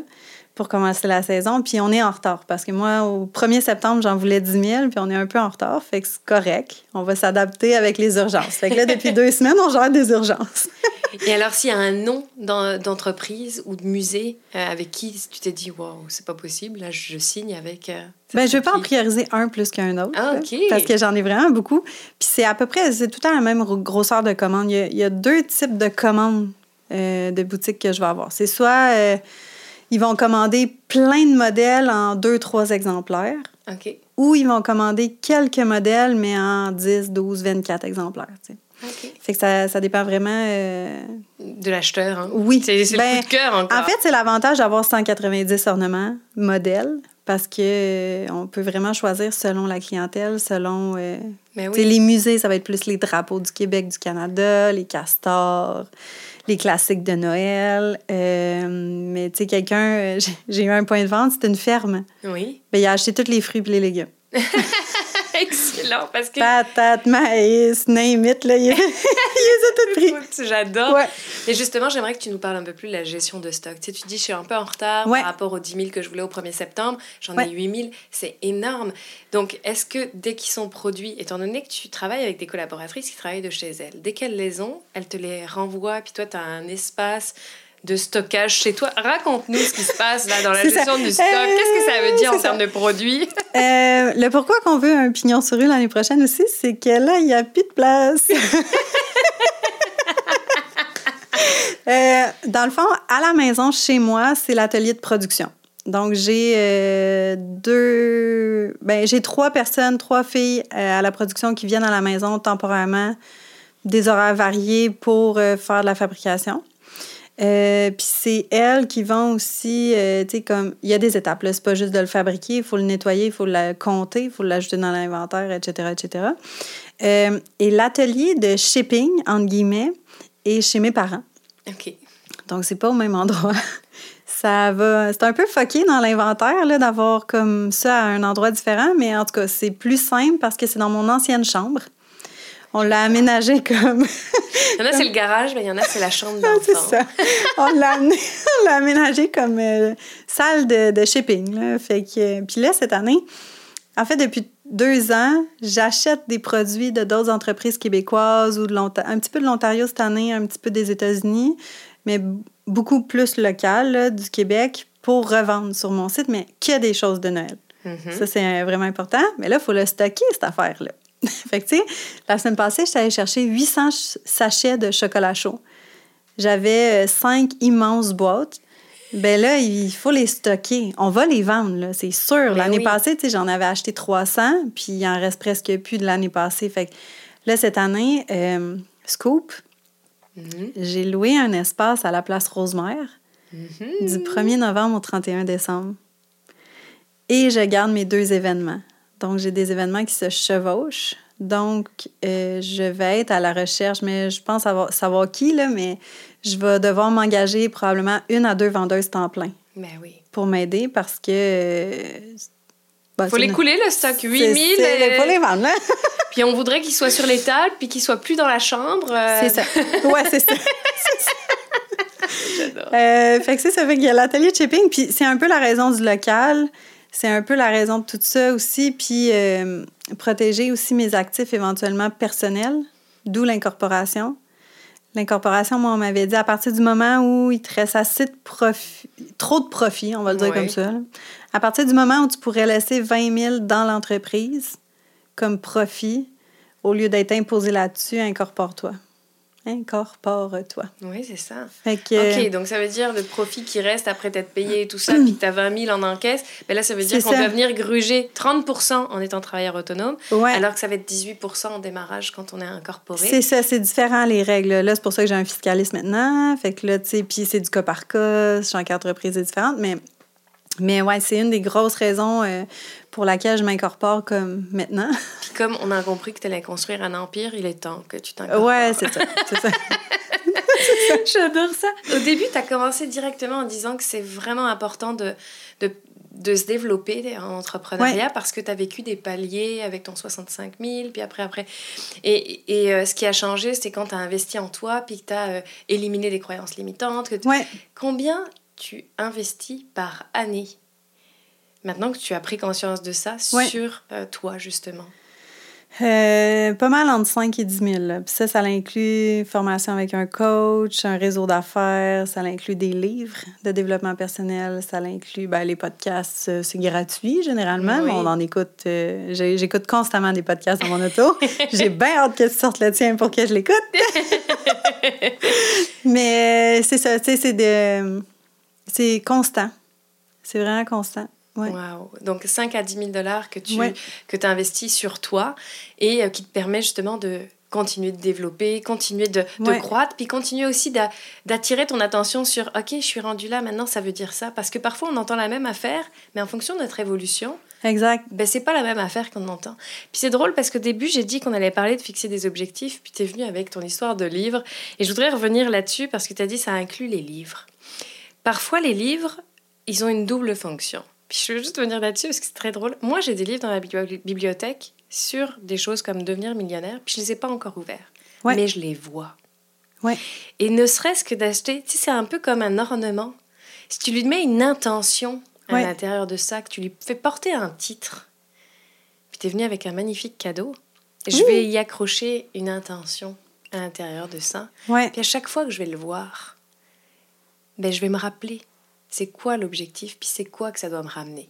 pour commencer la saison. Puis on est en retard parce que moi, au 1er septembre, j'en voulais 10 000, puis on est un peu en retard. Fait que c'est correct. On va s'adapter avec les urgences. Fait que là, depuis <laughs> deux semaines, on gère des urgences. Et alors, s'il y a un nom d'en- d'entreprise ou de musée euh, avec qui tu t'es dit, waouh, c'est pas possible, là, je signe avec. euh, Ben, je vais pas en prioriser un plus qu'un autre. Ah, là, OK. Parce que j'en ai vraiment beaucoup. Puis c'est à peu près, c'est tout le temps la même ro- grosseur de commande. Il y a, il y a deux types de commandes euh, de boutiques que je vais avoir. C'est soit euh, ils vont commander plein de modèles en deux, trois exemplaires, OK. ou ils vont commander quelques modèles, mais en 10, 12, 24 exemplaires. tu sais. OK. Fait que ça, ça dépend vraiment. euh, De l'acheteur. Hein. Oui. C'est c'est Ben, le coup de cœur encore. En fait, c'est l'avantage d'avoir 190 ornements modèles parce que euh, on peut vraiment choisir selon la clientèle, selon euh, Mais tu sais, oui. les musées, ça va être plus les drapeaux du Québec, du Canada, les castors, les classiques de Noël. Euh, mais tu sais, quelqu'un, euh, <laughs> j'ai- j'ai eu un point de vente, c'était une ferme. Oui. Ben, il a acheté tous les fruits et les légumes. <laughs> <laughs> Excellent, parce que. Patates, maïs, name it, là, il, les a. <laughs> Écoute, J'adore. Ouais. Et justement, j'aimerais que tu nous parles un peu plus de la gestion de stock. Tu sais, tu dis, je suis un peu en retard Ouais. par rapport aux 10 000 que je voulais au 1er septembre. J'en Ouais. ai 8 000. C'est énorme. Donc, est-ce que dès qu'ils sont produits, étant donné que tu travailles avec des collaboratrices qui travaillent de chez elles, dès qu'elles les ont, elles te les renvoient, puis toi, tu as un espace de stockage chez toi. Raconte-nous ce qui se passe là dans la ça. gestion du stock. Euh, Qu'est-ce que ça veut dire en ça. termes de produits? <laughs> Euh, le pourquoi qu'on veut un pignon sur rue l'année prochaine aussi, c'est que là, il n'y a plus de place. <laughs> Euh, dans le fond, à la maison, chez moi, c'est l'atelier de production. Donc, j'ai euh, deux... Ben, j'ai trois personnes, trois filles euh, à la production qui viennent à la maison temporairement des horaires variés pour euh, faire de la fabrication. Euh, puis c'est elle qui vend aussi, tu sais, comme, il y a des étapes, là, c'est pas juste de le fabriquer, il faut le nettoyer, il faut le compter, il faut l'ajouter dans l'inventaire, etc., etc. et l'atelier de shipping, entre guillemets, est chez mes parents. OK. Donc, c'est pas au même endroit. <laughs> ça va. C'est un peu foqué dans l'inventaire d'avoir comme ça à un endroit différent, mais en tout cas, c'est plus simple parce que c'est dans mon ancienne chambre. On l'a aménagé comme. il y en a, c'est le garage, mais il y en a, c'est la chambre d'enfant. c'est ça. <laughs> On l'a, aménagé comme euh, salle de, de shipping. Là. Fait que... Puis là, cette année, en fait, depuis deux ans, j'achète des produits de d'autres entreprises québécoises ou de un petit peu de l'Ontario cette année, un petit peu des États-Unis, mais beaucoup plus local du Québec pour revendre sur mon site, mais a des choses de Noël. Mm-hmm. Ça, c'est vraiment important. Mais là, il faut le stocker, cette affaire-là. <laughs> fait que, tu sais, la semaine passée, j'étais allée chercher 800 sachets de chocolat chaud. J'avais euh, cinq immenses boîtes. Ben là, il faut les stocker. On va les vendre, c'est sûr. Ben l'année passée, j'en avais acheté 300, puis il en reste presque plus de l'année passée. Fait que là, cette année, euh, Scoop, Mhm. J'ai loué un espace à la place Rosemère mhm. du 1er novembre au 31 décembre. Et je garde mes deux événements. Donc, j'ai des événements qui se chevauchent. Donc, euh, je vais être à la recherche, mais je pense savoir, savoir qui, là, mais je vais devoir m'engager probablement une à deux vendeuses temps plein. Ben oui. Pour m'aider parce que. Il bah, faut les couler, le stock. 8000. Il faut les vendre, là. <laughs> <laughs> Puis on voudrait qu'il soit sur les tables, puis qu'il soit plus dans la chambre. Euh. C'est ça. <laughs> Ouais, c'est ça. J'adore. Euh, fait que c'est ça. Fait qu'il y a l'atelier de shipping, puis c'est un peu la raison du local. C'est un peu la raison de tout ça aussi. Puis euh, protéger aussi mes actifs éventuellement personnels, d'où l'incorporation. L'incorporation, moi, on m'avait dit à partir du moment où il te reste assez de profit, trop de profit, on va le dire comme ça, à partir du moment où tu pourrais laisser 20 000 dans l'entreprise, comme profit, au lieu d'être imposé là-dessus, incorpore-toi. Incorpore-toi. Oui, c'est ça. OK, donc ça veut dire le profit qui reste après t'être payé et tout ça, <clears throat> puis que tu as 20 000 en encaisse, mais là, ça veut dire qu'on va venir gruger 30 en étant travailleur autonome, alors que ça va être 18% en démarrage quand on est incorporé. C'est ça, c'est différent les règles. Là, c'est pour ça que j'ai un fiscaliste maintenant. Fait que là, tu sais, puis c'est du cas par cas, chaque entreprise est différente, mais mais ouais, c'est une des grosses raisons euh, pour laquelle je m'incorpore comme maintenant. Puis comme on a compris que tu allais construire un empire, il est temps que tu t'incorpores. Ouais, c'est ça. ça. <laughs> J'adore ça. Au début, tu as commencé directement en disant que c'est vraiment important de, de, de, se développer en entrepreneuriat parce que tu as vécu des paliers avec ton 65 000, puis après, après. Et, et euh, ce qui a changé, c'est quand tu as investi en toi, puis que tu as euh, éliminé les croyances limitantes. Que ouais. Combien tu investis par année Maintenant que tu as pris conscience de ça sur euh, toi, justement. Euh, pas mal entre 5 et 10 000. ça, ça inclut formation avec un coach, un réseau d'affaires, ça inclut des livres de développement personnel, ça inclut ben, les podcasts, euh, c'est gratuit généralement, mais on en écoute. J'écoute constamment des podcasts dans mon auto. <laughs> J'ai bien hâte que tu sortes le tien pour que je l'écoute. <laughs> mais c'est ça, tu sais, c'est de c'est constant. C'est vraiment constant. Ouais. Wow. Donc 5 à 10 000 dollars que tu que as investis sur toi et euh, qui te permet justement de continuer de développer, continuer de, de croître, puis continuer aussi d'attirer ton attention sur OK, je suis rendu là, maintenant ça veut dire ça. Parce que parfois on entend la même affaire, mais en fonction de notre évolution, Exact. Ben, c'est pas la même affaire qu'on entend. Puis c'est drôle parce qu'au début, j'ai dit qu'on allait parler de fixer des objectifs, puis tu es venu avec ton histoire de livre. Et je voudrais revenir là-dessus parce que tu as dit ça inclut les livres. Parfois, les livres, ils ont une double fonction. Puis je veux juste venir là-dessus parce que c'est très drôle. Moi, j'ai des livres dans la bibliothèque sur des choses comme devenir millionnaire, puis je les ai pas encore ouverts. Mais je les vois. Ouais. Et ne serait-ce que d'acheter, tu sais, c'est un peu comme un ornement. Si tu lui mets une intention à l'intérieur de ça, que tu lui fais porter un titre, puis tu es venu avec un magnifique cadeau, je vais y accrocher une intention à l'intérieur de ça. Puis à chaque fois que je vais le voir, ben, je vais me rappeler c'est quoi l'objectif, puis c'est quoi que ça doit me ramener.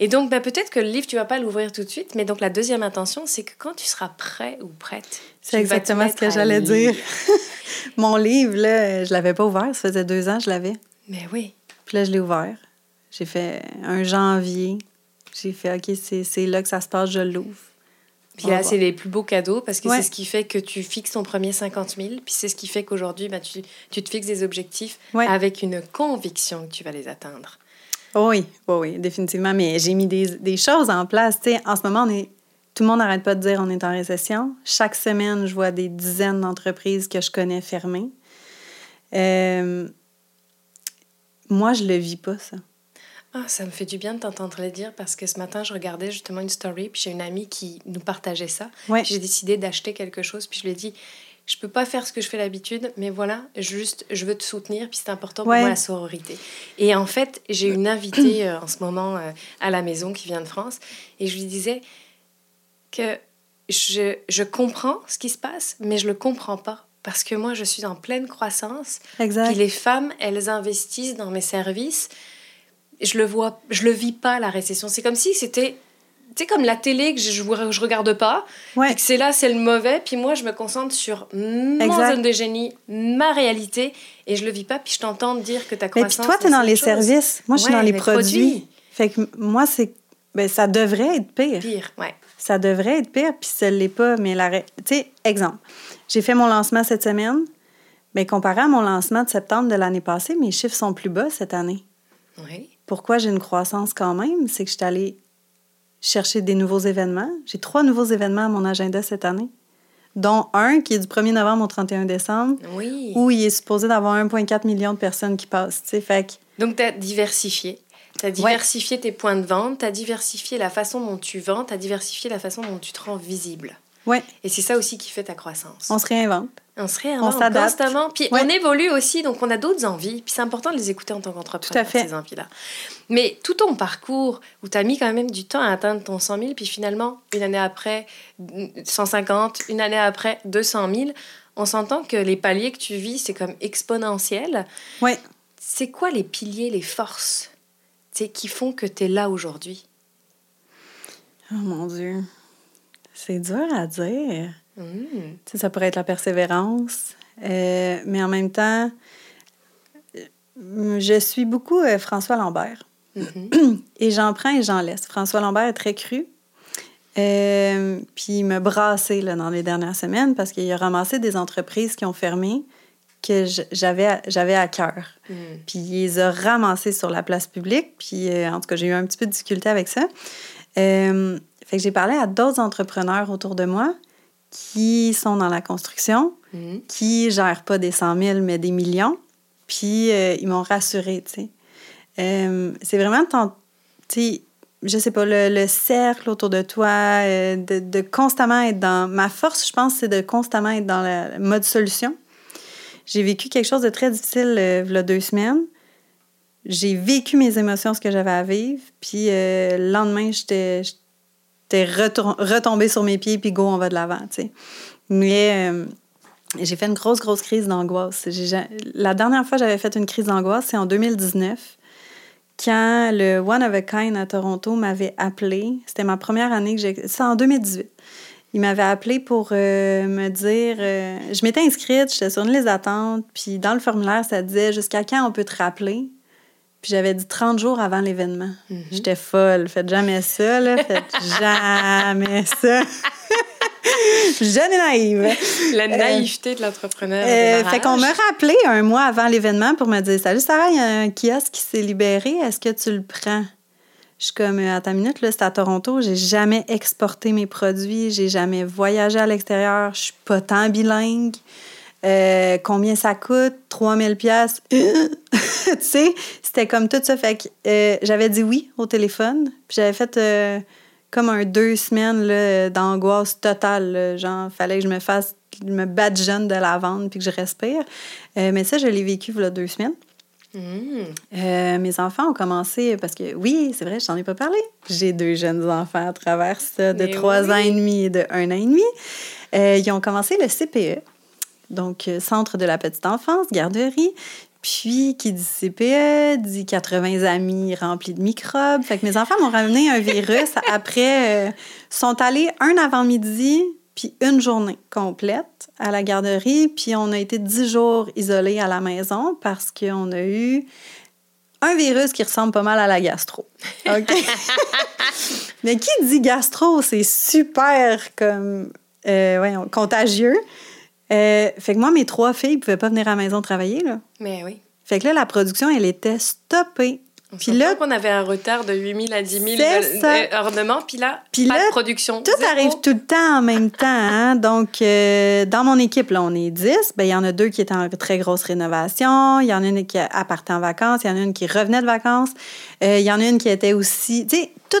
Et donc, ben, peut-être que le livre, tu vas pas l'ouvrir tout de suite, mais donc la deuxième intention, c'est que quand tu seras prêt ou prête, c'est exactement ce que j'allais dire. <laughs> Mon livre, là, je l'avais pas ouvert, ça faisait deux ans, je l'avais. Mais oui. Puis là, je l'ai ouvert. J'ai fait un janvier. J'ai fait, OK, c'est là que ça se passe, je l'ouvre. Puis là, c'est les plus beaux cadeaux parce que Ouais. c'est ce qui fait que tu fixes ton premier 50 000. Puis c'est ce qui fait qu'aujourd'hui, bah, tu, tu te fixes des objectifs Ouais. avec une conviction que tu vas les atteindre. Oh oui, oui, oui, définitivement. Mais j'ai mis des, des choses en place. Tu sais, en ce moment, on est, tout le monde n'arrête pas de dire on est en récession. Chaque semaine, je vois des dizaines d'entreprises que je connais fermer. Euh, moi, je le vis pas, ça. Ah, ça me fait du bien de t'entendre le dire parce que ce matin, je regardais justement une story, puis j'ai une amie qui nous partageait ça. Ouais. J'ai décidé d'acheter quelque chose, puis je lui ai dit, je peux pas faire ce que je fais d'habitude, mais voilà, juste, je veux te soutenir, puis c'est important pour Ouais. moi la sororité. Et en fait, j'ai une invitée euh, en ce moment euh, à la maison qui vient de France, et je lui disais que je, je comprends ce qui se passe, mais je le comprends pas. Parce que moi, je suis en pleine croissance, Exact. puis les femmes, elles investissent dans mes services. Je le vois, je le vis pas la récession. C'est comme si c'était, tu sais, comme la télé que je, je, je regarde pas. Ouais. Que c'est là, c'est le mauvais. Puis moi, je me concentre sur mon Exact. zone de génie, ma réalité, et je le vis pas. Puis je t'entends dire que ta Mais croissance. puis toi, tu es c'est dans les chose. services. Moi, je suis Ouais, dans les les produits. produits. Fait que moi, c'est. Ben, ça devrait être pire. Pire, ouais. Ça devrait être pire, puis ça ne l'est pas. Mais la. ré- Tu sais, exemple, j'ai fait mon lancement cette semaine. Mais comparé à mon lancement de septembre de l'année passée, mes chiffres sont plus bas cette année. Oui. Pourquoi j'ai une croissance quand même? C'est que je suis allée chercher des nouveaux événements. J'ai trois nouveaux événements à mon agenda cette année, dont un qui est du 1er novembre au 31 décembre, Oui. où il est supposé d'avoir 1,4 million de personnes qui passent. Fait que Donc, tu as diversifié. Tu as diversifié tes points de vente, tu as diversifié la façon dont tu vends, tu as diversifié la façon dont tu te rends visible. Ouais, Et c'est ça aussi qui fait ta croissance. on se réinvente. On se réinvente constamment. Puis Ouais. on évolue aussi, donc on a d'autres envies. Puis c'est important de les écouter en tant qu'entrepreneur, Tout à fait. ces envies-là. Mais tout ton parcours, où tu as mis quand même du temps à atteindre ton 100 000, puis finalement, une année après, 150, une année après, 200 000, on s'entend que les paliers que tu vis, c'est comme exponentiel. Ouais. C'est quoi les piliers, les forces qui font que tu es là aujourd'hui? Oh mon Dieu. C'est dur à dire. Tu sais, ça pourrait être la persévérance, euh, mais en même temps, euh, je suis beaucoup euh, François Lambert. Mhm. <clears throat> Et j'en prends et j'en laisse. François Lambert est très cru. Euh, puis il m'a brassé là, dans les dernières semaines parce qu'il a ramassé des entreprises qui ont fermé que j'avais à- j'avais à cœur. Hmm. Puis il les a ramassés sur la place publique. Puis euh, en tout cas, j'ai eu un petit peu de difficulté avec ça. Euh, fait que j'ai parlé à d'autres entrepreneurs autour de moi qui sont dans la construction, Mhm. qui gèrent pas des 100 000, mais des millions. Puis euh, ils m'ont rassurée, tu sais. Euh, c'est vraiment, tu sais, je sais pas, le, le cercle autour de toi, euh, de, de constamment être dans... Ma force, je pense, c'est de constamment être dans le mode solution. J'ai vécu quelque chose de très difficile euh, il y a deux semaines. J'ai vécu mes émotions, ce que j'avais à vivre. Puis euh, le lendemain, j'étais j'étais retombée sur mes pieds, puis go, on va de l'avant, tu sais. Mais euh, j'ai fait une grosse, grosse crise d'angoisse. La dernière fois j'avais fait une crise d'angoisse, c'est en 2019, quand le One of a Kind à Toronto m'avait appelé. C'était ma première année que j'ai... C'est en 2018. Il m'avait appelé pour euh, me dire... euh, je m'étais inscrite, j'étais sur une liste d'attente, puis dans le formulaire, ça disait « Jusqu'à quand on peut te rappeler? » Puis j'avais dit 30 jours avant l'événement. Mhm. J'étais folle. Faites jamais ça, là. Faites <laughs> jamais ça. Jeune et naïve. La naïveté de l'entrepreneur. Euh, fait qu'on m'a rappelé un mois avant l'événement pour me dire Salut Sarah, il y a un kiosque qui s'est libéré, est-ce que tu le prends? Je suis comme à ta minute, là, c'est à Toronto, j'ai jamais exporté mes produits, j'ai jamais voyagé à l'extérieur, je suis pas tant bilingue. Euh, combien ça coûte? 3000 pièces. <laughs> tu sais, c'était comme tout ça. Fait que euh, j'avais dit oui au téléphone. Puis j'avais fait euh, comme un deux semaines là, d'angoisse totale. là. Genre, fallait que je me fasse, me batte jeune de la vente puis que je respire. Mais ça, je l'ai vécu a deux semaines. Euh, mes enfants ont commencé, parce que oui, c'est vrai, je t'en ai pas parlé. J'ai deux jeunes enfants à travers ça, de Mais trois oui. ans et demi et de un an et demi. Ils ont commencé le CPE, donc euh, Centre de la petite enfance, garderie. Puis, qui dit CPE, dit 80 amis remplis de microbes. Fait que mes enfants m'ont ramené un virus. <laughs> Après, euh, sont allés un avant-midi, puis une journée complète à la garderie. Puis, on a été 10 jours isolés à la maison parce qu'on a eu un virus qui ressemble pas mal à la gastro. OK? <laughs> Mais qui dit gastro, c'est super comme euh, ouais, contagieux. Euh, fait que moi, mes trois filles ne pouvaient pas venir à la maison travailler. Là. Mais oui. Fait que là, la production, elle était stoppée. On Puis là, qu'on avait un retard de 8 000 à 10 000 C'est de- ça. de- ornements, puis là, Puis pas là, de production. Tout Zéro. arrive tout le temps en même temps. hein. Donc, euh, dans mon équipe, là, on est 10. Ben, il y en a deux qui étaient en très grosse rénovation. Il y en a une qui a partait en vacances. Il y en a une qui revenait de vacances. Euh, il y en a une qui était aussi... Tu sais, tout...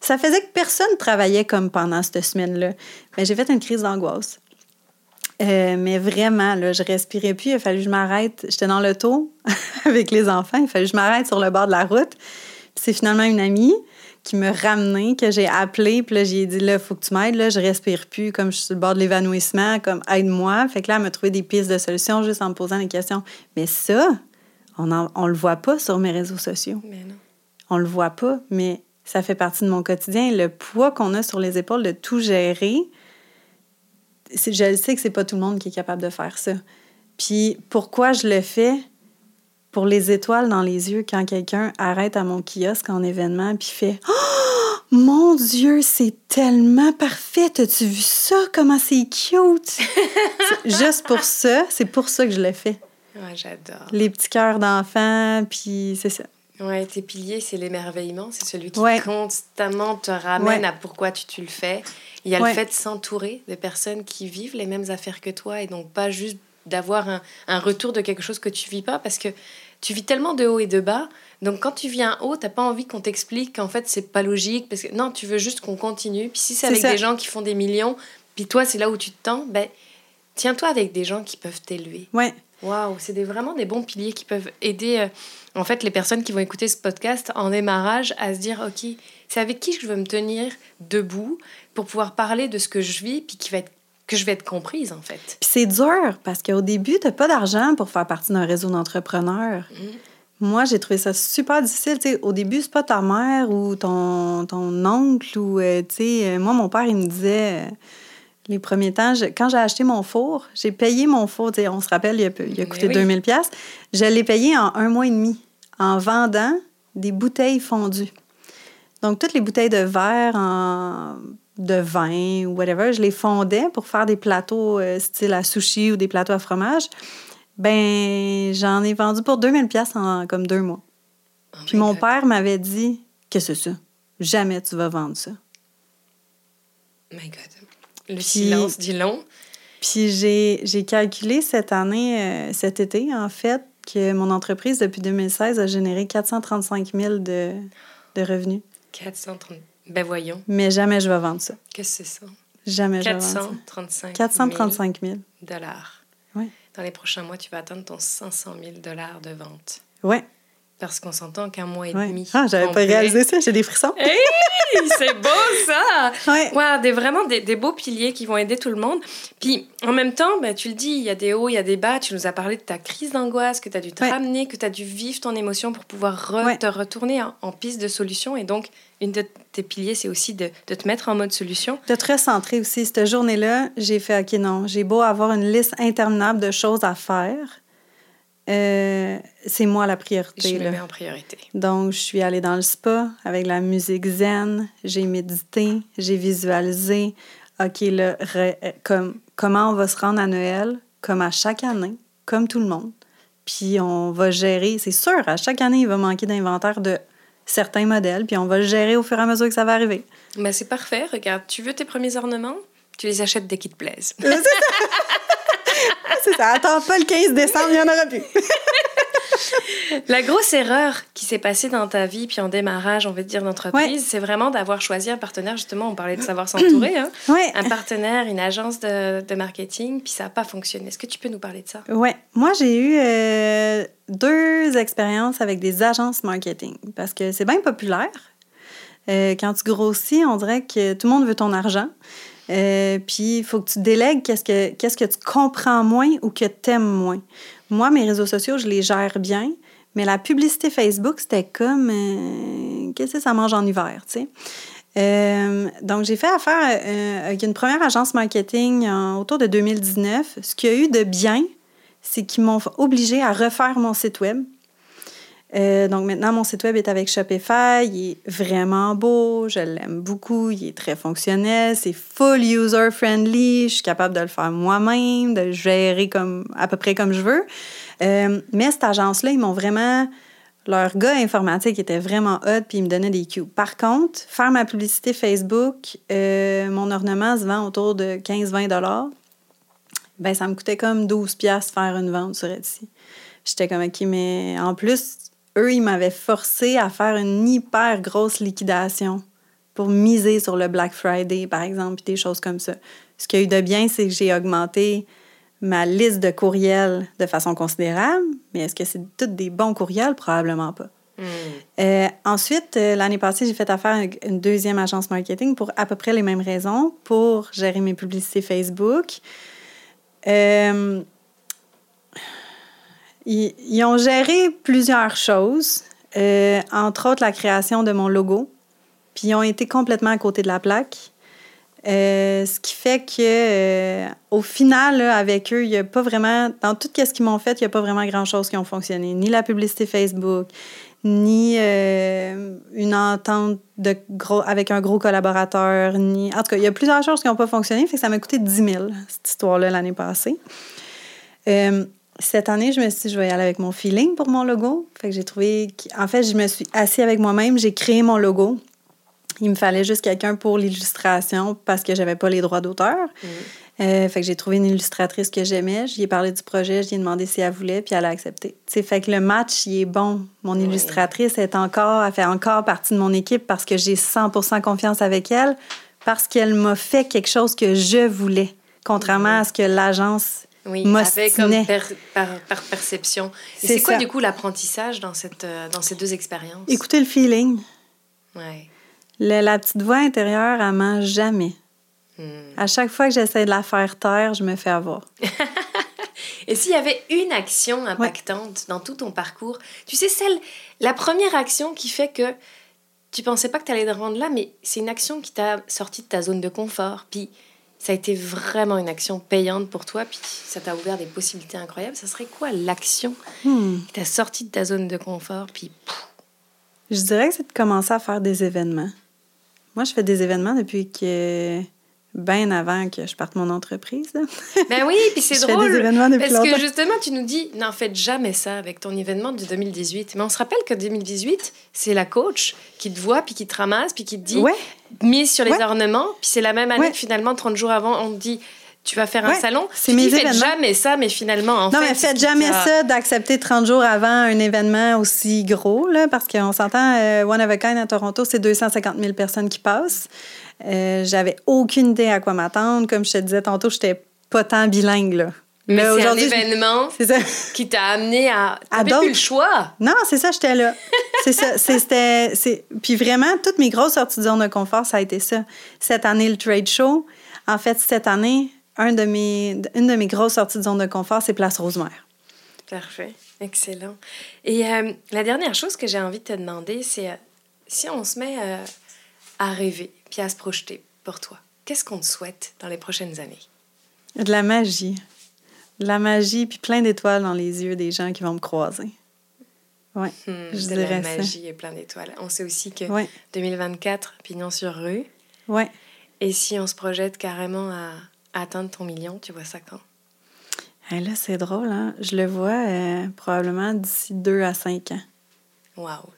Ça faisait que personne travaillait comme pendant cette semaine-là. Mais j'ai fait une crise d'angoisse. Euh, mais vraiment, là, je respirais plus. Il a fallu que je m'arrête. J'étais dans l'auto <laughs> avec les enfants. Il a fallu que je m'arrête sur le bord de la route. Puis c'est finalement une amie qui me ramenait, que j'ai appelé. Puis là, j'ai dit, là, faut que tu m'aides. Là, je respire plus. Comme je suis sur le bord de l'évanouissement, comme aide-moi. Fait que là, elle m'a trouvé des pistes de solutions juste en me posant des questions. Mais ça, on, on le voit pas sur mes réseaux sociaux. Mais non. On le voit pas, mais ça fait partie de mon quotidien. Le poids qu'on a sur les épaules de tout gérer, je le sais que c'est pas tout le monde qui est capable de faire ça. Puis pourquoi je le fais? Pour les étoiles dans les yeux quand quelqu'un arrête à mon kiosque en événement puis fait Oh, mon Dieu, c'est tellement parfait. T'as-tu vu ça? Comment c'est cute? Juste pour ça, c'est pour ça que je le fais. Ouais, j'adore. Les petits cœurs d'enfants, puis c'est ça. Ouais, tes piliers, c'est l'émerveillement. C'est celui qui Ouais. constamment te ramène Ouais. à pourquoi tu, tu le fais. Il y a Ouais. le fait de s'entourer de personnes qui vivent les mêmes affaires que toi et donc pas juste d'avoir un, un retour de quelque chose que tu vis pas parce que tu vis tellement de haut et de bas. Donc quand tu viens haut, t'as pas envie qu'on t'explique qu'en fait c'est pas logique parce que non, tu veux juste qu'on continue. Puis si c'est C'est avec ça. des gens qui font des millions, puis toi c'est là où tu te tends, ben tiens-toi avec des gens qui peuvent t'élever. Ouais. Waouh, c'est des, vraiment des bons piliers qui peuvent aider euh, en fait les personnes qui vont écouter ce podcast en démarrage à se dire ok, c'est avec qui je veux me tenir debout pour pouvoir parler de ce que je vis puis qui va être que je vais être comprise en fait. Puis c'est dur parce qu'au début, tu pas d'argent pour faire partie d'un réseau d'entrepreneurs. Moi, j'ai trouvé ça super difficile. Tu sais, au début, c'est pas ta mère ou ton, ton oncle ou, euh, sais, euh, moi, mon père, il me disait, les premiers temps, je- quand j'ai acheté mon four, j'ai payé mon four, on se rappelle, il a, il a Mais coûté oui. 2000 pièces. Je l'ai payé en un mois et demi en vendant des bouteilles fondues. Donc, toutes les bouteilles de verre, en- de vin ou whatever, je les fondais pour faire des plateaux euh, style à sushi ou des plateaux à fromage. Ben, j'en ai vendu pour 2000 pièces en comme deux mois. Oh Puis mon God. père m'avait dit Qu'est-ce que c'est ça Jamais tu vas vendre ça. My God. Le Puis- silence dit long. Puis j'ai calculé cette année, euh, cet été, en fait, que mon entreprise, depuis 2016, a généré 435 000 de, de revenus. 430. Ben voyons, Mais jamais je vais vendre ça. qu'est-ce que c'est ça? Jamais je vais vendre ça. 435 435 000. 000 dollars. Ouais. Dans les prochains mois, tu vas atteindre ton 500 000 dollars de vente. Ouais, Parce qu'on s'entend qu'un mois et ouais. demi. Ah, j'avais pas réalisé ça, j'ai des frissons. Hey, c'est beau ça! <laughs> Ouais. Ouais, des, vraiment des, des beaux piliers qui vont aider tout le monde. Puis en même temps, ben, tu le dis, il y a des hauts, il y a des bas. Tu nous as parlé de ta crise d'angoisse, que tu as dû te Ouais. ramener, que tu as dû vivre ton émotion pour pouvoir re- te retourner en, en piste de solution. Et donc, une de tes piliers, c'est aussi de, de te mettre en mode solution. De te recentrer aussi. Cette journée-là, j'ai fait OK, non, j'ai beau avoir une liste interminable de choses à faire. Euh, c'est moi la priorité. Je me là. mets en priorité. Donc, je suis allée dans le spa avec la musique zen, j'ai médité, j'ai visualisé, OK, là, re- euh, comme, comment on va se rendre à Noël, comme à chaque année, comme tout le monde. Puis on va gérer, c'est sûr, à chaque année, il va manquer d'inventaire de certains modèles, puis on va le gérer au fur et à mesure que ça va arriver. Ben, c'est parfait. Regarde, tu veux tes premiers ornements? Tu les achètes dès qu'ils te plaisent. <laughs> c'est ça, attends pas le 15 décembre, il n'y en aura plus. <laughs> La grosse erreur qui s'est passée dans ta vie, puis en démarrage, on va dire, d'entreprise, Ouais. c'est vraiment d'avoir choisi un partenaire. Justement, on parlait de savoir s'entourer. Hein? <clears throat> Ouais. Un partenaire, une agence de, de marketing, puis ça n'a pas fonctionné. Est-ce que tu peux nous parler de ça? Ouais, moi j'ai eu euh, deux expériences avec des agences marketing parce que c'est bien populaire. Euh, quand tu grossis, on dirait que tout le monde veut ton argent. Euh, puis il faut que tu délègues qu'est-ce que, qu'est-ce que tu comprends moins ou que tu aimes moins. Moi, mes réseaux sociaux, je les gère bien, mais la publicité Facebook, c'était comme euh, qu'est-ce que ça mange en hiver, tu sais? Euh, donc, j'ai fait affaire avec une première agence marketing autour de 2019. Ce qu'il y a eu de bien, c'est qu'ils m'ont obligé à refaire mon site web. Euh, donc maintenant, mon site web est avec Shopify. Il est vraiment beau. Je l'aime beaucoup. Il est très fonctionnel. C'est full user-friendly. Je suis capable de le faire moi-même, de le gérer comme, à peu près comme je veux. Euh, mais cette agence-là, ils m'ont vraiment... Leur gars informatique était vraiment hot, puis ils me donnaient des cues. Par contre, faire ma publicité Facebook, euh, mon ornement se vend autour de 15-20 ben ça me coûtait comme 12 pièces faire une vente sur Etsy. J'étais comme, OK, mais en plus, eux, ils m'avaient forcé à faire une hyper grosse liquidation pour miser sur le Black Friday, par exemple, puis des choses comme ça. Ce qu'il y a eu de bien, c'est que j'ai augmenté ma liste de courriels de façon considérable, mais est-ce que c'est tous des bons courriels? Probablement pas. Hmm. Euh, ensuite, euh, l'année passée, j'ai fait affaire avec une deuxième agence marketing pour à peu près les mêmes raisons, pour gérer mes publicités Facebook. Euh, ils, ont géré plusieurs choses, euh, entre autres la création de mon logo. Puis ils ont été complètement à côté de la plaque. Euh, ce qui fait que euh, au final, avec eux, il n'y a pas vraiment, dans tout ce qu'ils m'ont fait, il n'y a pas vraiment grand-chose qui ont fonctionné. Ni la publicité Facebook, ni une entente avec un gros collaborateur, ni... En tout cas, il y a plusieurs choses qui n'ont pas fonctionné, fait que ça m'a coûté 10 000, cette histoire-là, l'année passée cette année, je me suis dit, je vais y aller avec mon feeling pour mon logo. Fait que j'ai trouvé. En fait, je me suis assise avec moi-même, j'ai créé mon logo. Il me fallait juste quelqu'un pour l'illustration parce que j'avais pas les droits d'auteur. Mm. Euh, fait que j'ai trouvé une illustratrice que j'aimais. J'y ai parlé du projet, j'y ai demandé si elle voulait, puis elle a accepté. T'sais, fait que le match, il est bon. Mon illustratrice est encore, elle fait encore partie de mon équipe parce que j'ai 100% confiance avec elle, parce qu'elle m'a fait quelque chose que je voulais, contrairement à ce que l'agence oui, avec comme par, par, perception. Et c'est quoi, du coup, l'apprentissage dans, cette, euh, dans ces deux expériences? Écoutez le feeling. Ouais. la petite voix intérieure, elle ment jamais. Hmm. À chaque fois que j'essaie de la faire taire, je me fais avoir. <laughs> Et s'il y avait une action impactante dans tout ton parcours, tu sais, celle, la première action qui fait que tu pensais pas que tu allais te rendre là, mais c'est une action qui t'a sorti de ta zone de confort. Puis ça a été vraiment une action payante pour toi, puis ça t'a ouvert des possibilités incroyables, ça serait quoi l'action hmm. qui t'a sorti de ta zone de confort, puis... Je dirais que c'est de commencer à faire des événements. Moi, je fais des événements depuis que bien avant que je parte mon entreprise. <laughs> Ben oui, puis c'est drôle. Fais des événements parce que justement, tu nous dis, n'en faites jamais ça avec ton événement de 2018. Mais on se rappelle que 2018, c'est la coach qui te voit, puis qui te ramasse, puis qui te dit, mise sur les ornements. Puis c'est la même année que finalement, 30 jours avant, on te dit, tu vas faire un salon. C'est mes faites jamais ça, mais finalement, en non, fait. Non, mais faites jamais ça d'accepter 30 jours avant un événement aussi gros, là, parce qu'on s'entend, euh, One of a Kind à Toronto, c'est 250 000 personnes qui passent. Euh, j'avais aucune idée à quoi m'attendre. Comme je te disais tantôt, j'étais pas tant bilingue, là. Mais, c'est un événement <laughs> qui t'a amené à... À plus le choix. Non, c'est ça, j'étais là. <laughs> c'est ça. C'était... Puis vraiment, toutes mes grosses sorties de zone de confort, ça a été ça. Cette année, le trade show. En fait, cette année, un de mes, une de mes grosses sorties de zone de confort, c'est Place Rosemère. Parfait. Excellent. Et euh, la dernière chose que j'ai envie de te demander, c'est euh, si on se met à rêver, puis à se projeter pour toi. Qu'est-ce qu'on te souhaite dans les prochaines années? De la magie. De la magie, puis plein d'étoiles dans les yeux des gens qui vont me croiser. Oui, hmm, je de la magie et plein d'étoiles. On sait aussi que 2024, pignon sur rue. Oui. Et si on se projette carrément à, atteindre ton million, tu vois ça quand? Eh là, c'est drôle, hein? Je le vois euh, probablement d'ici deux à cinq ans. Wow!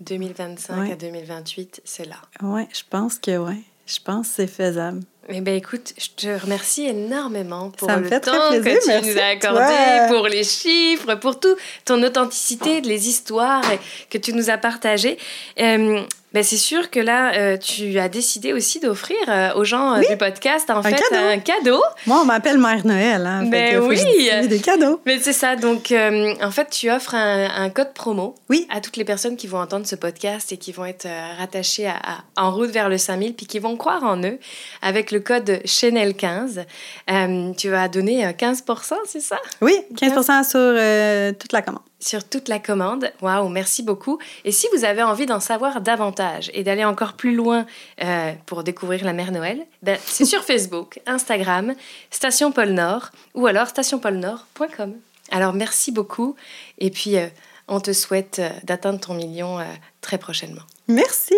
2025 à 2028, c'est là. Oui, je pense que oui. Je pense que c'est faisable. Eh bien, écoute, je te remercie énormément pour le temps que tu nous as accordé, pour les chiffres, pour tout, ton authenticité, les histoires que tu nous as partagées. Euh, ben, c'est sûr que là, euh, tu as décidé aussi d'offrir euh, aux gens euh, du podcast, en fait, un cadeau. Moi, on m'appelle Mère Noël. Hein, ben oui. des cadeaux. Mais c'est ça. Donc, en fait, tu offres un, code promo oui. à toutes les personnes qui vont entendre ce podcast et qui vont être rattachées à, en route vers le 5000 puis qui vont croire en eux avec le code Chanel15. tu vas donner 15 c'est ça? Oui, 15% sur toute la commande sur toute la commande. Waouh, merci beaucoup. Et si vous avez envie d'en savoir davantage et d'aller encore plus loin euh, pour découvrir la mère Noël, ben, c'est sur Facebook, Instagram, Station Pôle Nord ou alors stationpôlenord.com. Alors merci beaucoup et puis euh, On te souhaite d'atteindre ton million très prochainement. Merci.